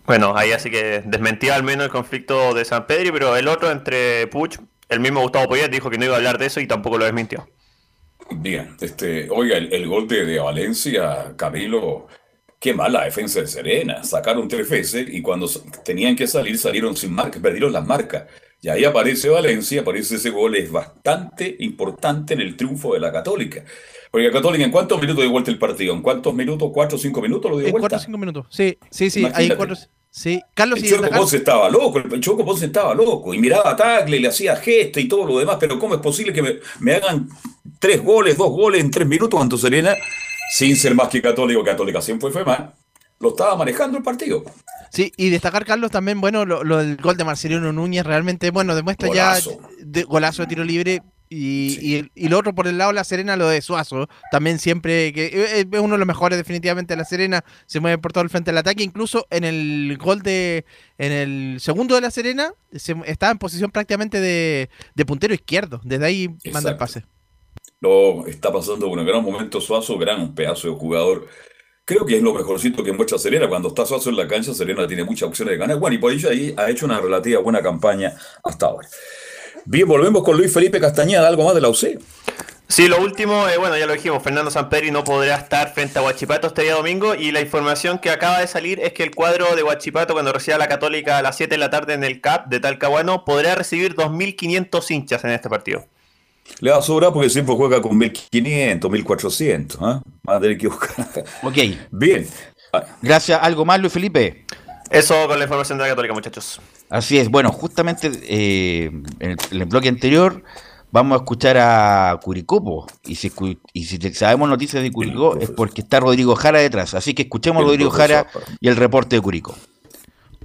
Bueno, ahí así que desmentía al menos el conflicto de San Pedro, pero el otro entre Puch, el mismo Gustavo Poyet dijo que no iba a hablar de eso y tampoco lo desmintió. Bien, este, oiga, el, el gol de, de Valencia, Camilo, Qué mala defensa de Serena. Sacaron tres veces y cuando tenían que salir, salieron sin marca, perdieron las marcas. Y ahí aparece Valencia, aparece ese gol, es bastante importante en el triunfo de la Católica. Porque la Católica, ¿en cuántos minutos dio vuelta el partido? ¿En cuántos minutos? ¿Cuatro o cinco minutos lo dio vuelta? Cuatro o cinco minutos, sí, sí, sí. Ahí cuatro, sí. Carlos el Choco Ponce estaba loco, el Choco Ponce estaba loco. Y miraba a Tagle, le hacía gestos y todo lo demás. Pero ¿cómo es posible que me, me hagan tres goles, dos goles en tres minutos cuando Serena sin ser más que católico, católica siempre fue más, lo estaba manejando el partido. Sí, y destacar, Carlos, también, bueno, lo, lo del gol de Marcelino Núñez realmente, bueno, demuestra golazo. ya de, golazo de tiro libre, Y, y, el- y lo otro por el lado de La Serena, lo de Suazo, también siempre, que es es uno de los mejores definitivamente de La Serena, se mueve por todo el frente del ataque, incluso en el gol de, en el segundo de La Serena, se, estaba en posición prácticamente de, de puntero izquierdo, desde ahí manda el pase. No, está pasando un gran momento Suazo, gran pedazo de jugador. Creo que es lo mejorcito que muestra Serena. Cuando está Suazo en la cancha, Serena tiene muchas opciones de ganar. Bueno, y por ello ahí ha hecho una relativa buena campaña hasta ahora. Bien, volvemos con Luis Felipe Castañeda, algo más de la UC. Sí, lo último, eh, bueno, ya lo dijimos, Fernando Samperi no podrá estar frente a Huachipato este día domingo y la información que acaba de salir es que el cuadro de Huachipato cuando reciba la Católica a las 7 de la tarde en el CAP de Talcahuano podrá recibir 2.500 hinchas en este partido. Le va a sobrar porque siempre juega con 1500, 1400. ¿ah? Va a tener que buscar. Ok. Bien. Gracias. ¿Algo más, Luis Felipe? Eso con la información de la Católica, muchachos. Así es. Bueno, justamente eh, en, el, en el bloque anterior vamos a escuchar a Curicó. po. Y si, y si sabemos noticias de Curicó es porque está Rodrigo Jara detrás. Así que escuchemos a Rodrigo profesor, Jara y el reporte de Curicó.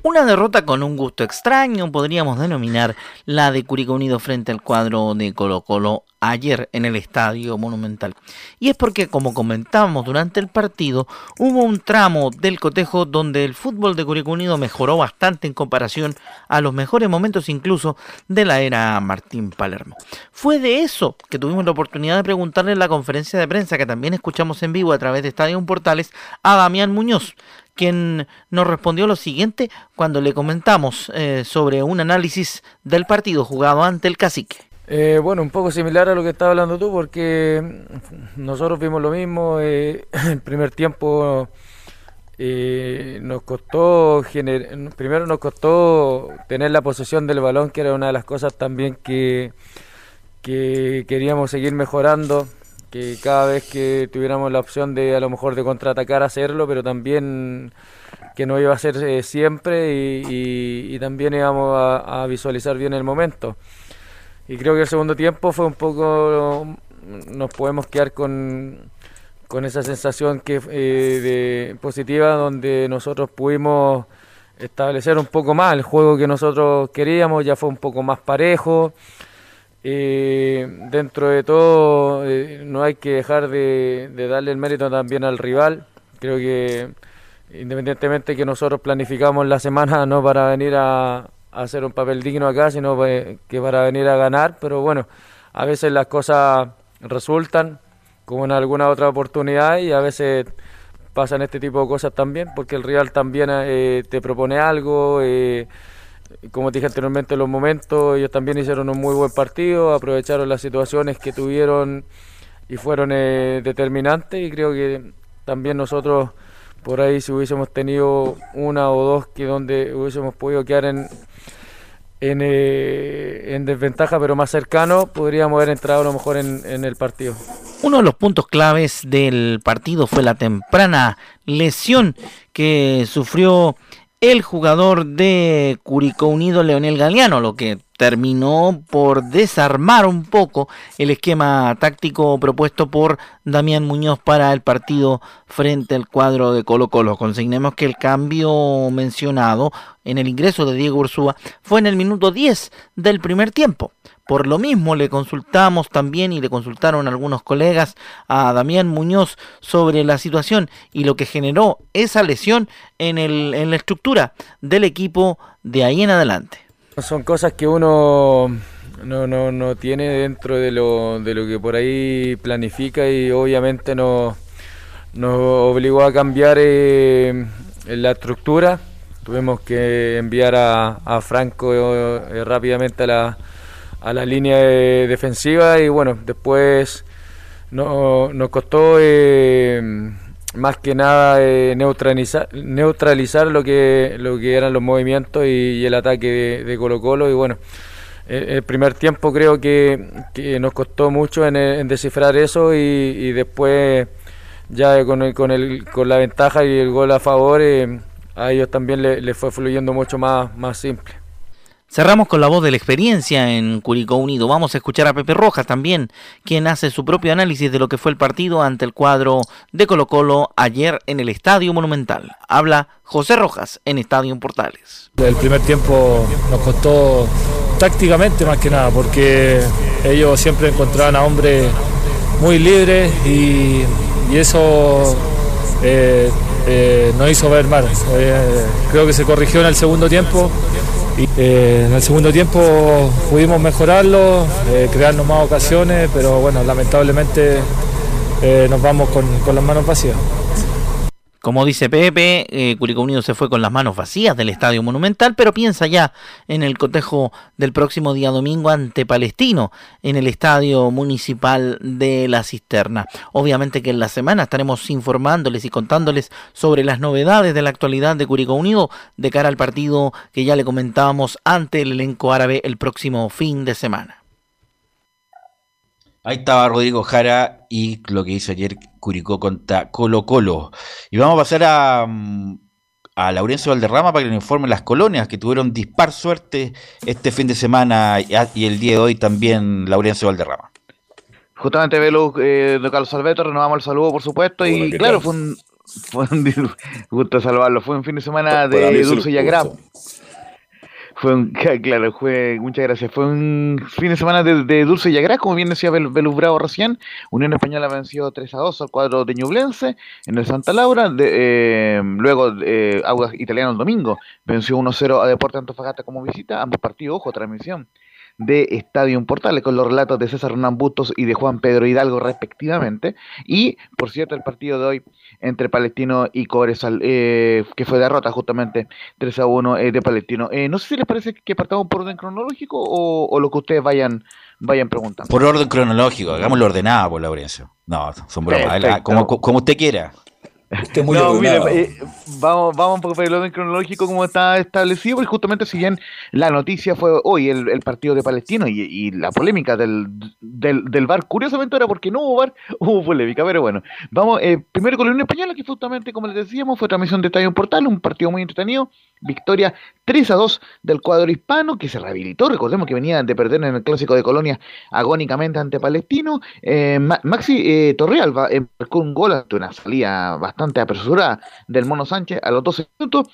Una derrota con un gusto extraño, podríamos denominar la de Curicó Unido frente al cuadro de Colo Colo ayer en el Estadio Monumental. Y es porque, como comentábamos durante el partido, hubo un tramo del cotejo donde el fútbol de Curicó Unido mejoró bastante en comparación a los mejores momentos incluso de la era Martín Palermo. Fue de eso que tuvimos la oportunidad de preguntarle en la conferencia de prensa que también escuchamos en vivo a través de Estadio Portales a Damián Muñoz, quien nos respondió lo siguiente cuando le comentamos eh, sobre un análisis del partido jugado ante el cacique. Eh, bueno, un poco similar a lo que estaba hablando tú, porque mm, nosotros vimos lo mismo. eh, el primer tiempo eh, nos costó, gener- primero nos costó tener la posesión del balón, que era una de las cosas también que, que queríamos seguir mejorando, que cada vez que tuviéramos la opción de a lo mejor de contraatacar hacerlo, pero también que no iba a ser eh, siempre y, y- y también íbamos a- a visualizar bien el momento. Y creo que el segundo tiempo fue un poco, nos podemos quedar con, con esa sensación que eh, de positiva donde nosotros pudimos establecer un poco más el juego que nosotros queríamos, ya fue un poco más parejo. Eh, dentro de todo, eh, no hay que dejar de, darle el mérito también al rival. Creo que independientemente que nosotros planificamos la semana no para venir a hacer un papel digno acá, sino pa- que para venir a ganar, pero bueno, a veces las cosas resultan como en alguna otra oportunidad y a veces pasan este tipo de cosas también, porque el rival también eh, te propone algo, eh, como te dije anteriormente, en los momentos ellos también hicieron un muy buen partido, aprovecharon las situaciones que tuvieron y fueron eh, determinantes y creo que también nosotros por ahí si hubiésemos tenido una o dos que donde hubiésemos podido quedar en en, eh, en desventaja pero más cercano podríamos haber entrado a lo mejor en, en el partido. Uno de los puntos claves del partido fue la temprana lesión que sufrió el jugador de Curicó Unido, Leonel Galeano, lo que terminó por desarmar un poco el esquema táctico propuesto por Damián Muñoz para el partido frente al cuadro de Colo Colo. Consignemos que el cambio mencionado en el ingreso de Diego Ursúa fue en el minuto 10 del primer tiempo. Por lo mismo le consultamos también y le consultaron algunos colegas a Damián Muñoz sobre la situación y lo que generó esa lesión en, el, en la estructura del equipo de ahí en adelante. Son cosas que uno no, no, no tiene dentro de lo, de lo que por ahí planifica y obviamente nos, nos obligó a cambiar eh, la estructura. Tuvimos que enviar a, a Franco eh, rápidamente a la, a la línea eh, defensiva y bueno, después no, nos costó eh, más que nada eh, neutralizar, neutralizar lo que, lo que eran los movimientos y, el ataque de, de Colo Colo y bueno, el, el primer tiempo creo que, nos costó mucho en, en descifrar eso y, y después ya con, el, con, el, con la ventaja y el gol a favor eh, a ellos también les le fue fluyendo mucho más, más simple. Cerramos con la voz de la experiencia en Curicó Unido. Vamos a escuchar a Pepe Rojas también, quien hace su propio análisis de lo que fue el partido ante el cuadro de Colo Colo ayer en el Estadio Monumental. Habla José Rojas en Estadio Portales. El primer tiempo nos costó tácticamente más que nada, porque ellos siempre encontraban a hombres muy libres y, eso eh, eh, nos hizo ver mal. Eh, creo que se corrigió en el segundo tiempo. Eh, en el segundo tiempo pudimos mejorarlo, eh, crearnos más ocasiones, pero bueno, lamentablemente eh, nos vamos con, con las manos vacías. Como dice Pepe, eh, Curicó Unido se fue con las manos vacías del Estadio Monumental, pero piensa ya en el cotejo del próximo día domingo ante Palestino en el Estadio Municipal de La Cisterna. Obviamente que en la semana estaremos informándoles y contándoles sobre las novedades de la actualidad de Curicó Unido de cara al partido que ya le comentábamos ante el elenco árabe el próximo fin de semana. Ahí estaba Rodrigo Jara y lo que hizo ayer Curicó contra Colo Colo. Y vamos a pasar a, mm, a Laurencio Valderrama para que nos informe las colonias que tuvieron dispar suerte este fin de semana y el día de hoy también Laurencio Valderrama. Justamente, Velo, eh, de Carlos Alberto, renovamos el saludo, por supuesto, y Hola, ¿qué claro, tal? fue un, fue un dis- gusto saludarlo, fue un fin de semana de dulce y agrado. Fue un, claro, fue, muchas gracias, fue un fin de semana de, dulce y agrado, como bien decía Bel, Belus Bravo recién, Unión Española venció 3 a 2 al cuadro de Ñublense en el Santa Laura, de, eh, luego eh, Audas Italiano el domingo venció 1-0 a Deporte Antofagasta como visita, ambos partidos, ojo, transmisión de Estadio Portales con los relatos de César Hernán Bustos y de Juan Pedro Hidalgo respectivamente. Y, por cierto, el partido de hoy entre Palestino y Cobresal, eh, que fue derrota justamente 3 a 1 eh, de Palestino. Eh, no sé si les parece que partamos por orden cronológico o, o lo que ustedes vayan, vayan preguntando. Por orden cronológico, hagámoslo ordenado por Laurencio. No, son bromas, como, como usted quiera. Muy No, mire, eh, vamos, vamos un poco por el orden cronológico como está establecido, porque justamente si bien la noticia fue hoy el, el partido de Palestino y, y la polémica del, del, del VAR, curiosamente ahora porque no hubo VAR, hubo polémica, pero bueno, vamos, eh, primero con la Unión Española, que justamente como les decíamos, fue transmisión de Estadio Portal, un partido muy entretenido, victoria 3 a 2 del cuadro hispano, que se rehabilitó, recordemos que venía de perder en el Clásico de Colonia agónicamente ante Palestino, eh, Ma- Maxi eh, Torrealba eh, marcó un gol ante una salida bastante apresurada del Mono Sánchez a los 12 minutos.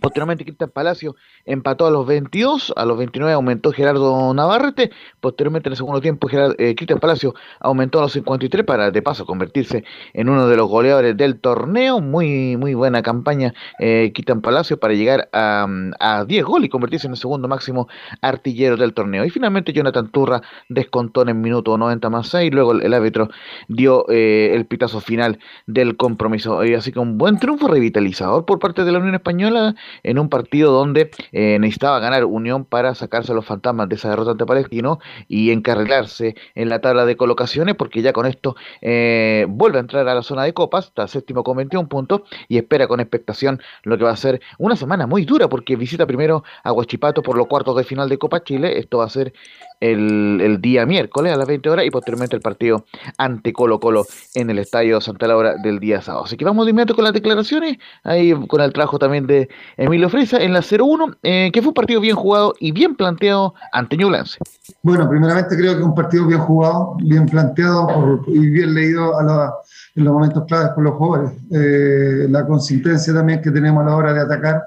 Posteriormente, Cristian Palacio empató a los 22, a los 29 aumentó Gerardo Navarrete. Posteriormente, en el segundo tiempo, eh, Cristian Palacio aumentó a los 53 para de paso convertirse en uno de los goleadores del torneo. Muy, muy buena campaña, eh, Cristian Palacio, para llegar a, a 10 goles y convertirse en el segundo máximo artillero del torneo. Y finalmente, Jonathan Turra descontó en el minuto 90 más 6. Luego el, el árbitro dio eh, el pitazo final del compromiso. Así que un buen triunfo revitalizador por parte de la Unión Española en un partido donde eh, necesitaba ganar Unión para sacarse a los fantasmas de esa derrota ante Palestino y encarrilarse en la tabla de colocaciones, porque ya con esto eh, vuelve a entrar a la zona de copas, está séptimo con 21 puntos y espera con expectación lo que va a ser una semana muy dura, porque visita primero a Huachipato por los cuartos de final de Copa Chile. Esto va a ser el, el día miércoles a las 20 horas y posteriormente el partido ante Colo Colo en el Estadio Santa Laura del día sábado. Así que vamos de inmediato con las declaraciones, ahí con el trabajo también de Emilio Fresa en la 0-1, eh, que fue un partido bien jugado y bien planteado ante Ñublense. Bueno, primeramente creo que un partido bien jugado, bien planteado y bien leído a la- en los momentos claves por los jugadores. Eh, la consistencia también que tenemos a la hora de atacar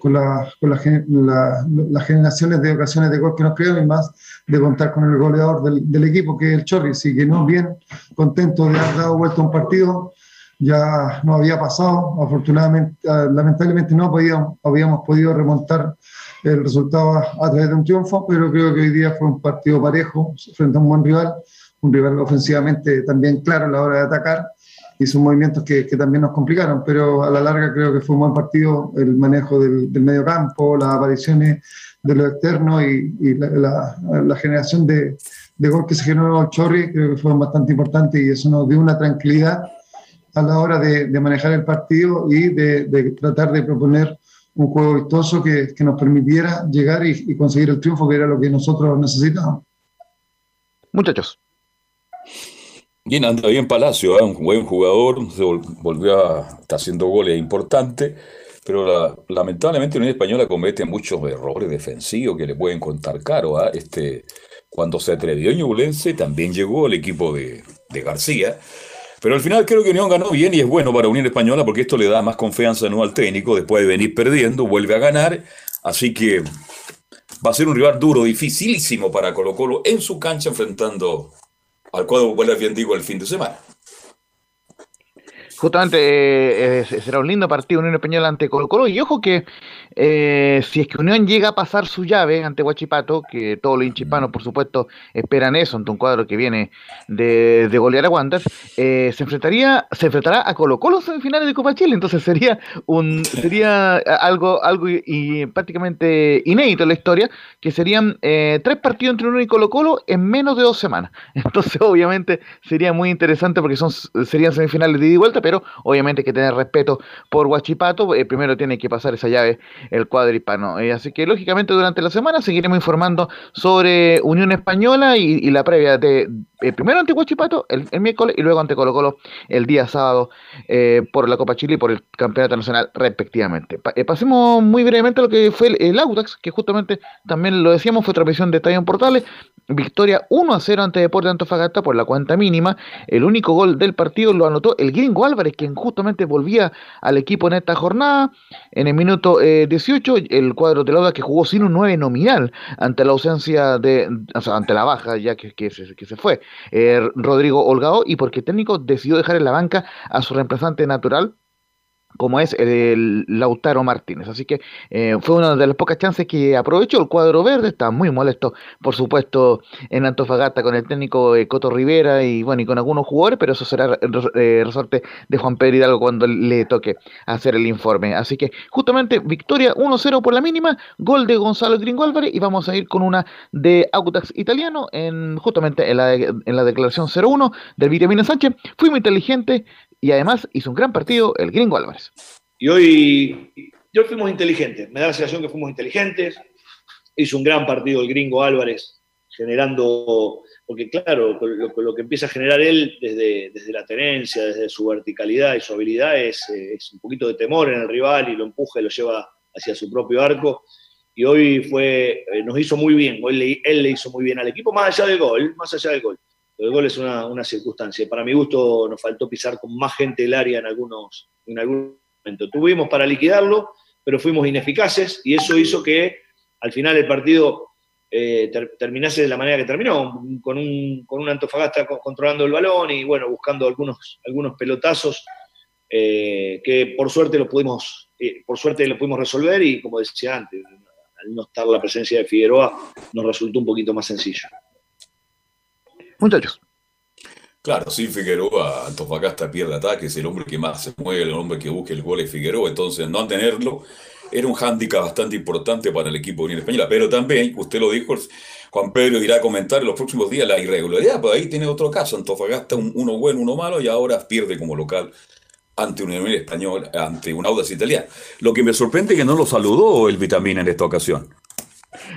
con, la- con la la- las generaciones de ocasiones de gol que nos crean y más de contar con el goleador del, del equipo que es el Chorri. Así que no, bien contento de haber dado vuelta un partido. Ya no había pasado, afortunadamente, ah, lamentablemente no podíamos, habíamos podido remontar el resultado a través de un triunfo, pero creo que hoy día fue un partido parejo frente a un buen rival, un rival ofensivamente también claro a la hora de atacar, hizo movimientos que, que también nos complicaron, pero a la larga creo que fue un buen partido el manejo del, del medio campo, las apariciones de lo externo y, y la, la- la generación de, de gol que se generó el Chorri, creo que fue bastante importante y eso nos dio una tranquilidad a la hora de, de manejar el partido y de, de tratar de proponer un juego vistoso que, que nos permitiera llegar y, y conseguir el triunfo que era lo que nosotros necesitábamos. Muchachos. Bien, anda bien Palacio, ¿eh? un buen jugador, se está haciendo goles importantes, pero la- lamentablemente la Unión Española comete muchos errores defensivos que le pueden contar caro. ¿ah? Este, cuando se atrevió Ñublense también llegó el equipo de, de García, pero al final creo que Unión ganó bien y es bueno para Unión Española porque esto le da más confianza ¿no? al técnico, después de venir perdiendo, vuelve a ganar, así que va a ser un rival duro, dificilísimo para Colo Colo en su cancha enfrentando al cuadro popular, bien digo, el fin de semana. Justamente eh, eh, será un lindo partido Unión Española ante Colo Colo. Y ojo que eh, si es que Unión llega a pasar su llave ante Huachipato, que todos los hinchipanos por supuesto esperan eso ante un cuadro que viene de, de golear a Wanderers, se enfrentaría, se enfrentará a Colo Colo en semifinales de Copa Chile. Entonces sería un sería algo, algo y, prácticamente inédito en la historia, que serían tres partidos entre Unión y Colo Colo en menos de dos semanas. Entonces obviamente sería muy interesante porque son serían semifinales de ida y vuelta, pero obviamente hay que tener respeto por Huachipato. Eh, primero tiene que pasar esa llave el cuadro hispano. Eh, así que lógicamente durante la semana seguiremos informando sobre Unión Española y, la previa de eh, primero ante Huachipato el, miércoles y luego ante Colo Colo el día sábado por la Copa Chile y por el Campeonato Nacional respectivamente. pasemos muy brevemente a lo que fue el, Autax, que justamente también lo decíamos, fue transmisión de Estadio Portales. Victoria 1 a 0 ante Deportes de Antofagasta por la cuenta mínima. El único gol del partido lo anotó el gringo Álvarez quien justamente volvía al equipo en esta jornada. En el minuto 18, eh, el cuadro de Lauda que jugó sin un 9 nominal ante la ausencia de, o sea, ante la baja ya que, que, se, que se fue, eh, Rodrigo Holgado, y porque técnico decidió dejar en la banca a su reemplazante natural, como es el Lautaro Martínez. Así que eh, fue una de las pocas chances que aprovechó el cuadro verde. Está muy molesto, por supuesto, en Antofagasta con el técnico eh, Coto Rivera y bueno, y con algunos jugadores, pero eso será eh, resorte de Juan Pedro Hidalgo cuando le toque hacer el informe. Así que justamente victoria 1-0 por la mínima, gol de Gonzalo Gringo Álvarez y vamos a ir con una de Autax italiano en justamente en la, en la declaración 0-1 del Vitamina Sánchez. Fui muy inteligente, y además hizo un gran partido el gringo Álvarez. Y hoy, hoy fuimos inteligentes, me da la sensación que fuimos inteligentes, hizo un gran partido el gringo Álvarez, generando, porque claro, lo, que empieza a generar él desde, desde, la tenencia, desde su verticalidad y su habilidad es, es, un poquito de temor en el rival y lo empuja y lo lleva hacia su propio arco. Y hoy fue, eh, nos hizo muy bien, hoy él le hizo muy bien al equipo, más allá del gol, más allá del gol el gol es una, circunstancia. Para mi gusto nos faltó pisar con más gente el área en algunos en algún momento. Tuvimos para liquidarlo, pero fuimos ineficaces y eso hizo que al final el partido eh, terminase de la manera que terminó, con un, con un Antofagasta controlando el balón y bueno, buscando algunos, algunos pelotazos eh, que por suerte lo pudimos, eh, por suerte lo pudimos resolver y como decía antes, al no estar la presencia de Figueroa, nos resultó un poquito más sencillo muchachos. Claro, sin Figueroa, Antofagasta pierde ataque, es el hombre que más se mueve, el hombre que busca el gol es Figueroa, entonces no tenerlo era un hándicap bastante importante para el equipo de Unión Española, pero también, usted lo dijo, Juan Pedro irá a comentar en los próximos días la irregularidad, pues ahí tiene otro caso, Antofagasta uno bueno, uno malo, y ahora pierde como local ante Unión Española, ante un Audax italiano. Lo que me sorprende es que no lo saludó el Vitamina en esta ocasión.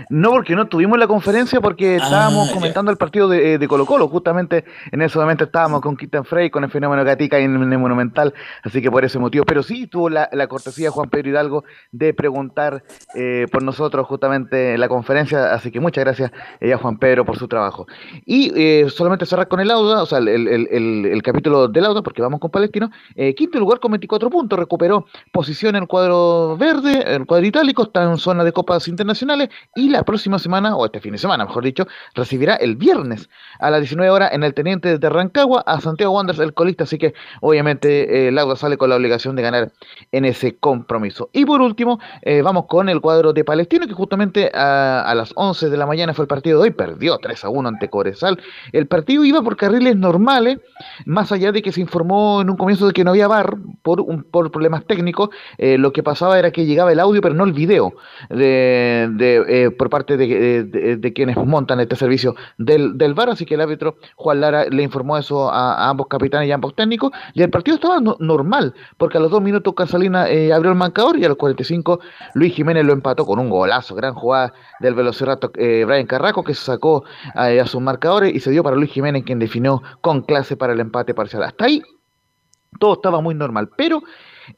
No, porque no tuvimos la conferencia porque ah, estábamos comentando el partido de, de, Colo Colo. Justamente en ese momento estábamos con Quintan Frey, con el fenómeno Gatica en, el Monumental, así que por ese motivo. Pero sí tuvo la, cortesía Juan Pedro Hidalgo de preguntar eh, por nosotros justamente en la conferencia, así que muchas gracias eh, a Juan Pedro por su trabajo. Y eh, solamente cerrar con el Auda, o sea, el, el, el, capítulo del Auda, porque vamos con Palestino. quinto lugar con 24 puntos, recuperó posición en el cuadro verde, el cuadro itálico, está en zona de copas internacionales y la próxima semana, o este fin de semana, mejor dicho, recibirá el viernes a las 19 horas en el Teniente de Rancagua a Santiago Wanderers, el colista, así que obviamente eh, sale con la obligación de ganar en ese compromiso. Y por último, eh, vamos con el cuadro de Palestino, que justamente a, las 11 de la mañana fue el partido de hoy, perdió 3 a 1 ante Corezal. El partido iba por carriles normales, más allá de que se informó en un comienzo de que no había bar por, un, por problemas técnicos, eh, lo que pasaba era que llegaba el audio, pero no el video de, de por parte de, quienes montan este servicio del, del VAR, así que el árbitro Juan Lara le informó eso a, ambos capitanes y a ambos técnicos, y el partido estaba normal, porque a los dos minutos Casalina eh, abrió el marcador y a los 45 Luis Jiménez lo empató con un golazo, gran jugada del velocirato eh, Brian Carraco que se sacó eh, a sus marcadores y se dio para Luis Jiménez quien definió con clase para el empate parcial. Hasta ahí todo estaba muy normal, pero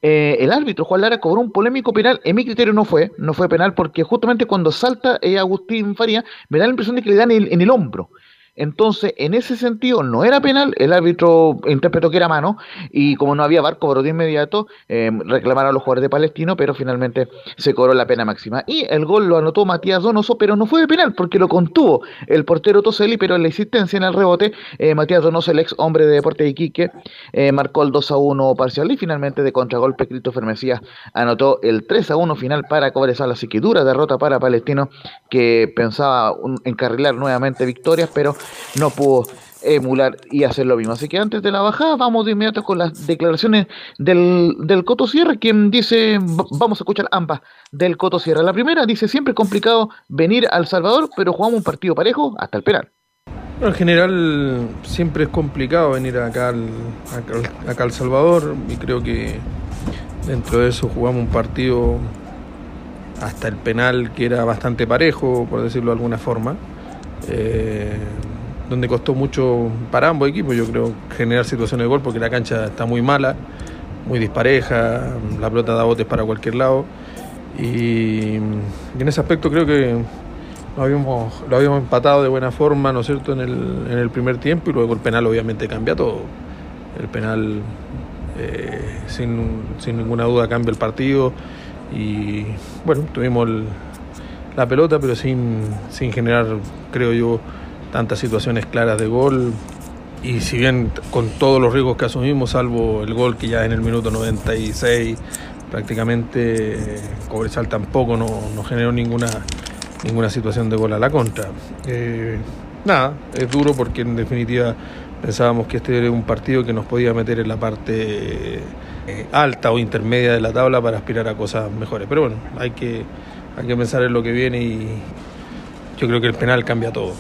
eh, el árbitro Juan Lara cobró un polémico penal. En mi criterio no fue, no fue penal porque justamente cuando salta eh, Agustín Faría me da la impresión de que le dan en el hombro. Entonces, en ese sentido, no era penal, el árbitro interpretó que era mano, y como no había barco, cobró de inmediato, eh, reclamaron a los jugadores de Palestino, pero finalmente se cobró la pena máxima. Y el gol lo anotó Matías Donoso, pero no fue de penal, porque lo contuvo el portero Toseli, pero en la existencia en el rebote, eh, Matías Donoso, el ex hombre de Deporte de Iquique, eh, marcó el 2 a 1 parcial y finalmente de contragolpe Christopher Mesías anotó el 3 a 1 final para Cobresal, así que dura derrota para Palestino que pensaba encarrilar nuevamente victorias, pero no pudo emular y hacer lo mismo. Así que antes de la bajada, vamos de inmediato con las declaraciones del, del Coto Sierra, quien dice, vamos a escuchar ambas del Coto Sierra. La primera dice, siempre es complicado venir al Salvador, pero jugamos un partido parejo hasta el penal. en general siempre es complicado venir acá al, acá al Salvador y creo que dentro de eso jugamos un partido hasta el penal que era bastante parejo, por decirlo de alguna forma. Eh, donde costó mucho para ambos equipos, yo creo, generar situaciones de gol porque la cancha está muy mala, muy dispareja, la pelota da botes para cualquier lado. Y, en ese aspecto creo que lo habíamos, lo habíamos empatado de buena forma, ¿no es cierto?, en el, en el primer tiempo y luego el penal obviamente cambia todo. El penal, eh, sin, sin, ninguna duda, cambia el partido y bueno, tuvimos la pelota, pero sin, sin generar, creo yo, tantas situaciones claras de gol. Y si bien con todos los riesgos que asumimos, salvo el gol que ya en el minuto 96 prácticamente eh, Cobresal tampoco no, no, generó ninguna, ninguna situación de gol a la contra. Eh, nada, es duro porque en definitiva pensábamos que este era un partido que nos podía meter en la parte eh, alta o intermedia de la tabla para aspirar a cosas mejores. Pero bueno, hay que, hay que pensar en lo que viene y yo creo que el penal cambia todo.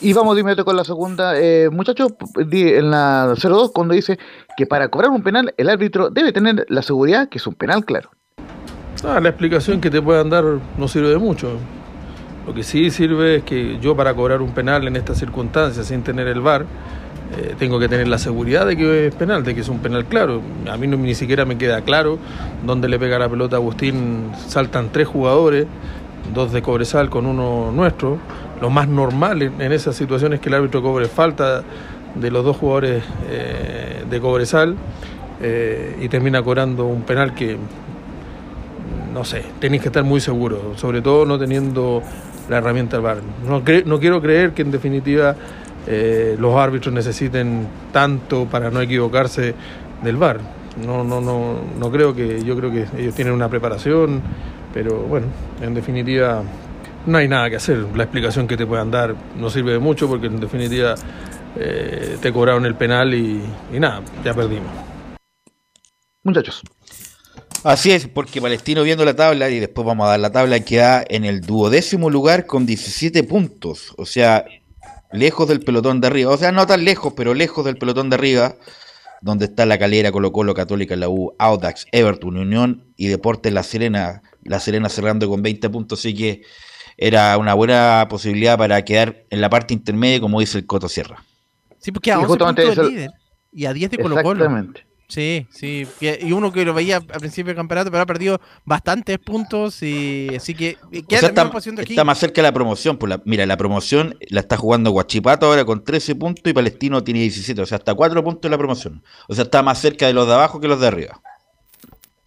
Y vamos de inmediato con la segunda. Eh, muchachos, en la 02, cuando dice que para cobrar un penal, el árbitro debe tener la seguridad que es un penal claro. Ah, la explicación que te puedan dar no sirve de mucho. Lo que sí sirve es que yo para cobrar un penal en estas circunstancias sin tener el VAR, eh, tengo que tener la seguridad de que es penal, de que es un penal claro. A mí no, ni siquiera me queda claro dónde le pega la pelota a Agustín. Saltan tres jugadores, dos de Cobresal con uno nuestro. Lo más normal en, en esas situaciones es que el árbitro cobre falta de los dos jugadores eh, de Cobresal eh, y termina cobrando un penal que, no sé, tenéis que estar muy seguros, sobre todo no teniendo la herramienta del VAR. No, no quiero creer que en definitiva eh, los árbitros necesiten tanto para no equivocarse del VAR. No, no, no, no creo que, yo creo que ellos tienen una preparación, pero bueno, en definitiva no hay nada que hacer. La explicación que te puedan dar no sirve de mucho porque en definitiva eh, te cobraron el penal y, y nada, ya perdimos. Muchachos. Así es, porque Palestino viendo la tabla, y después vamos a dar la tabla, queda en el duodécimo lugar con 17 puntos. O sea, lejos del pelotón de arriba. O sea, no tan lejos, pero lejos del pelotón de arriba, donde está la Calera, Colo Colo, Católica, la U, Audax, Everton, Unión y Deportes La Serena. La Serena cerrando con 20 puntos, así que era una buena posibilidad para quedar en la parte intermedia, como dice el Coto Sierra. Sí, porque a 11 puntos de líder y a 10 de Colo Colo. Exactamente. Sí, sí. Y uno que lo veía al principio del campeonato, pero ha perdido bastantes puntos y así que o sea, está, está, más cerca de la promoción. Pues la, mira, la promoción la está jugando Guachipato ahora con 13 puntos y Palestino tiene 17, o sea, hasta 4 puntos en la promoción. O sea, está más cerca de los de abajo que los de arriba.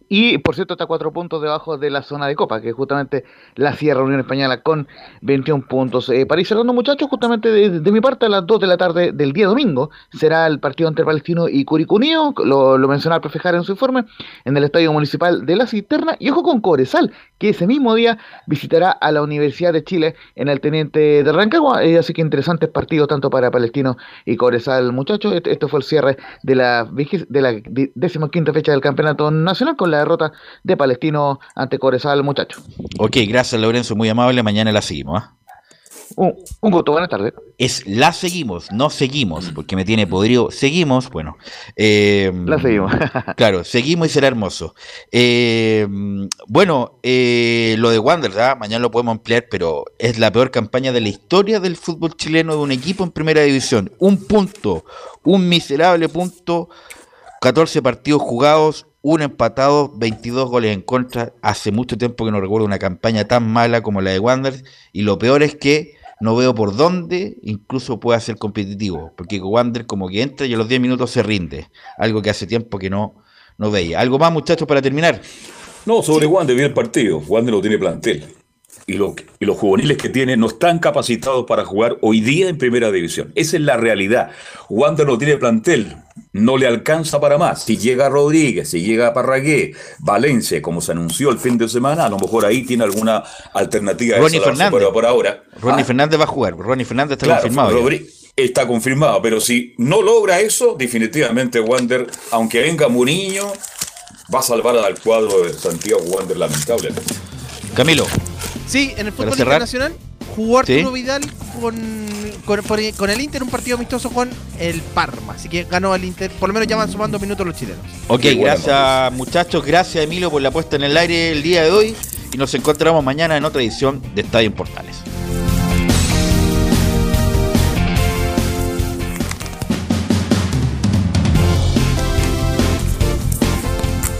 Y por cierto está cuatro puntos debajo de la zona de Copa, que es justamente la Sierra Unión Española con 21 puntos. Eh, para ir cerrando muchachos, justamente de, de, mi parte a las 2 de la tarde del día domingo será el partido entre Palestino y Curicunío, lo, lo mencionaba el profe Jara en su informe, en el Estadio Municipal de La Cisterna, y ojo con Cobresal, que ese mismo día visitará a la Universidad de Chile en el Teniente de Rancagua, eh, así que interesantes partidos tanto para Palestino y Cobresal muchachos. Esto, esto fue el cierre de la, de la décima quinta fecha del Campeonato Nacional con la derrota de Palestino ante Cobresal, muchachos. Ok, gracias Lorenzo, muy amable. Mañana la seguimos. ¿eh? Un, un, gusto, buenas tardes. Es la seguimos, no seguimos, porque me tiene podrido. Seguimos, bueno. Eh, la seguimos. claro, seguimos y será hermoso. Eh, bueno, eh, lo de Wander, ¿verdad? mañana lo podemos ampliar, pero es la peor campaña de la historia del fútbol chileno de un equipo en primera división. Un punto, un miserable punto, 14 partidos jugados, un empatado, 22 goles en contra. Hace mucho tiempo que no recuerdo una campaña tan mala como la de Wander. Y lo peor es que no veo por dónde incluso pueda ser competitivo, porque Wander como que entra y a los 10 minutos se rinde, algo que hace tiempo que no, no veía. ¿Algo más muchachos para terminar? No, sobre Wander el partido, Wander no tiene plantel. Y, lo, y los juveniles que tiene no están capacitados para jugar hoy día en primera división. Esa es la realidad. Wander no tiene plantel, no le alcanza para más. Si llega Rodríguez, si llega Parragué, Valencia, como se anunció el fin de semana, a lo mejor ahí tiene alguna alternativa. Ronnie Fernández. Pero por ahora. Ronnie ¿ah? Fernández va a jugar, Ronnie Fernández está Claro, confirmado. Está confirmado, pero si no logra eso, definitivamente Wander, aunque venga Muriño, va a salvar al cuadro de Santiago Wander lamentablemente. Camilo. Sí, en el fútbol internacional jugó Arturo Sí. Vidal con, con, por- con el Inter un partido amistoso con el Parma. Así que ganó el Inter. Por lo menos ya van sumando minutos los chilenos. Ok, gracias muchachos, gracias Emilio por la puesta en el aire el día de hoy y nos encontramos mañana en otra edición de Estadio en Portales.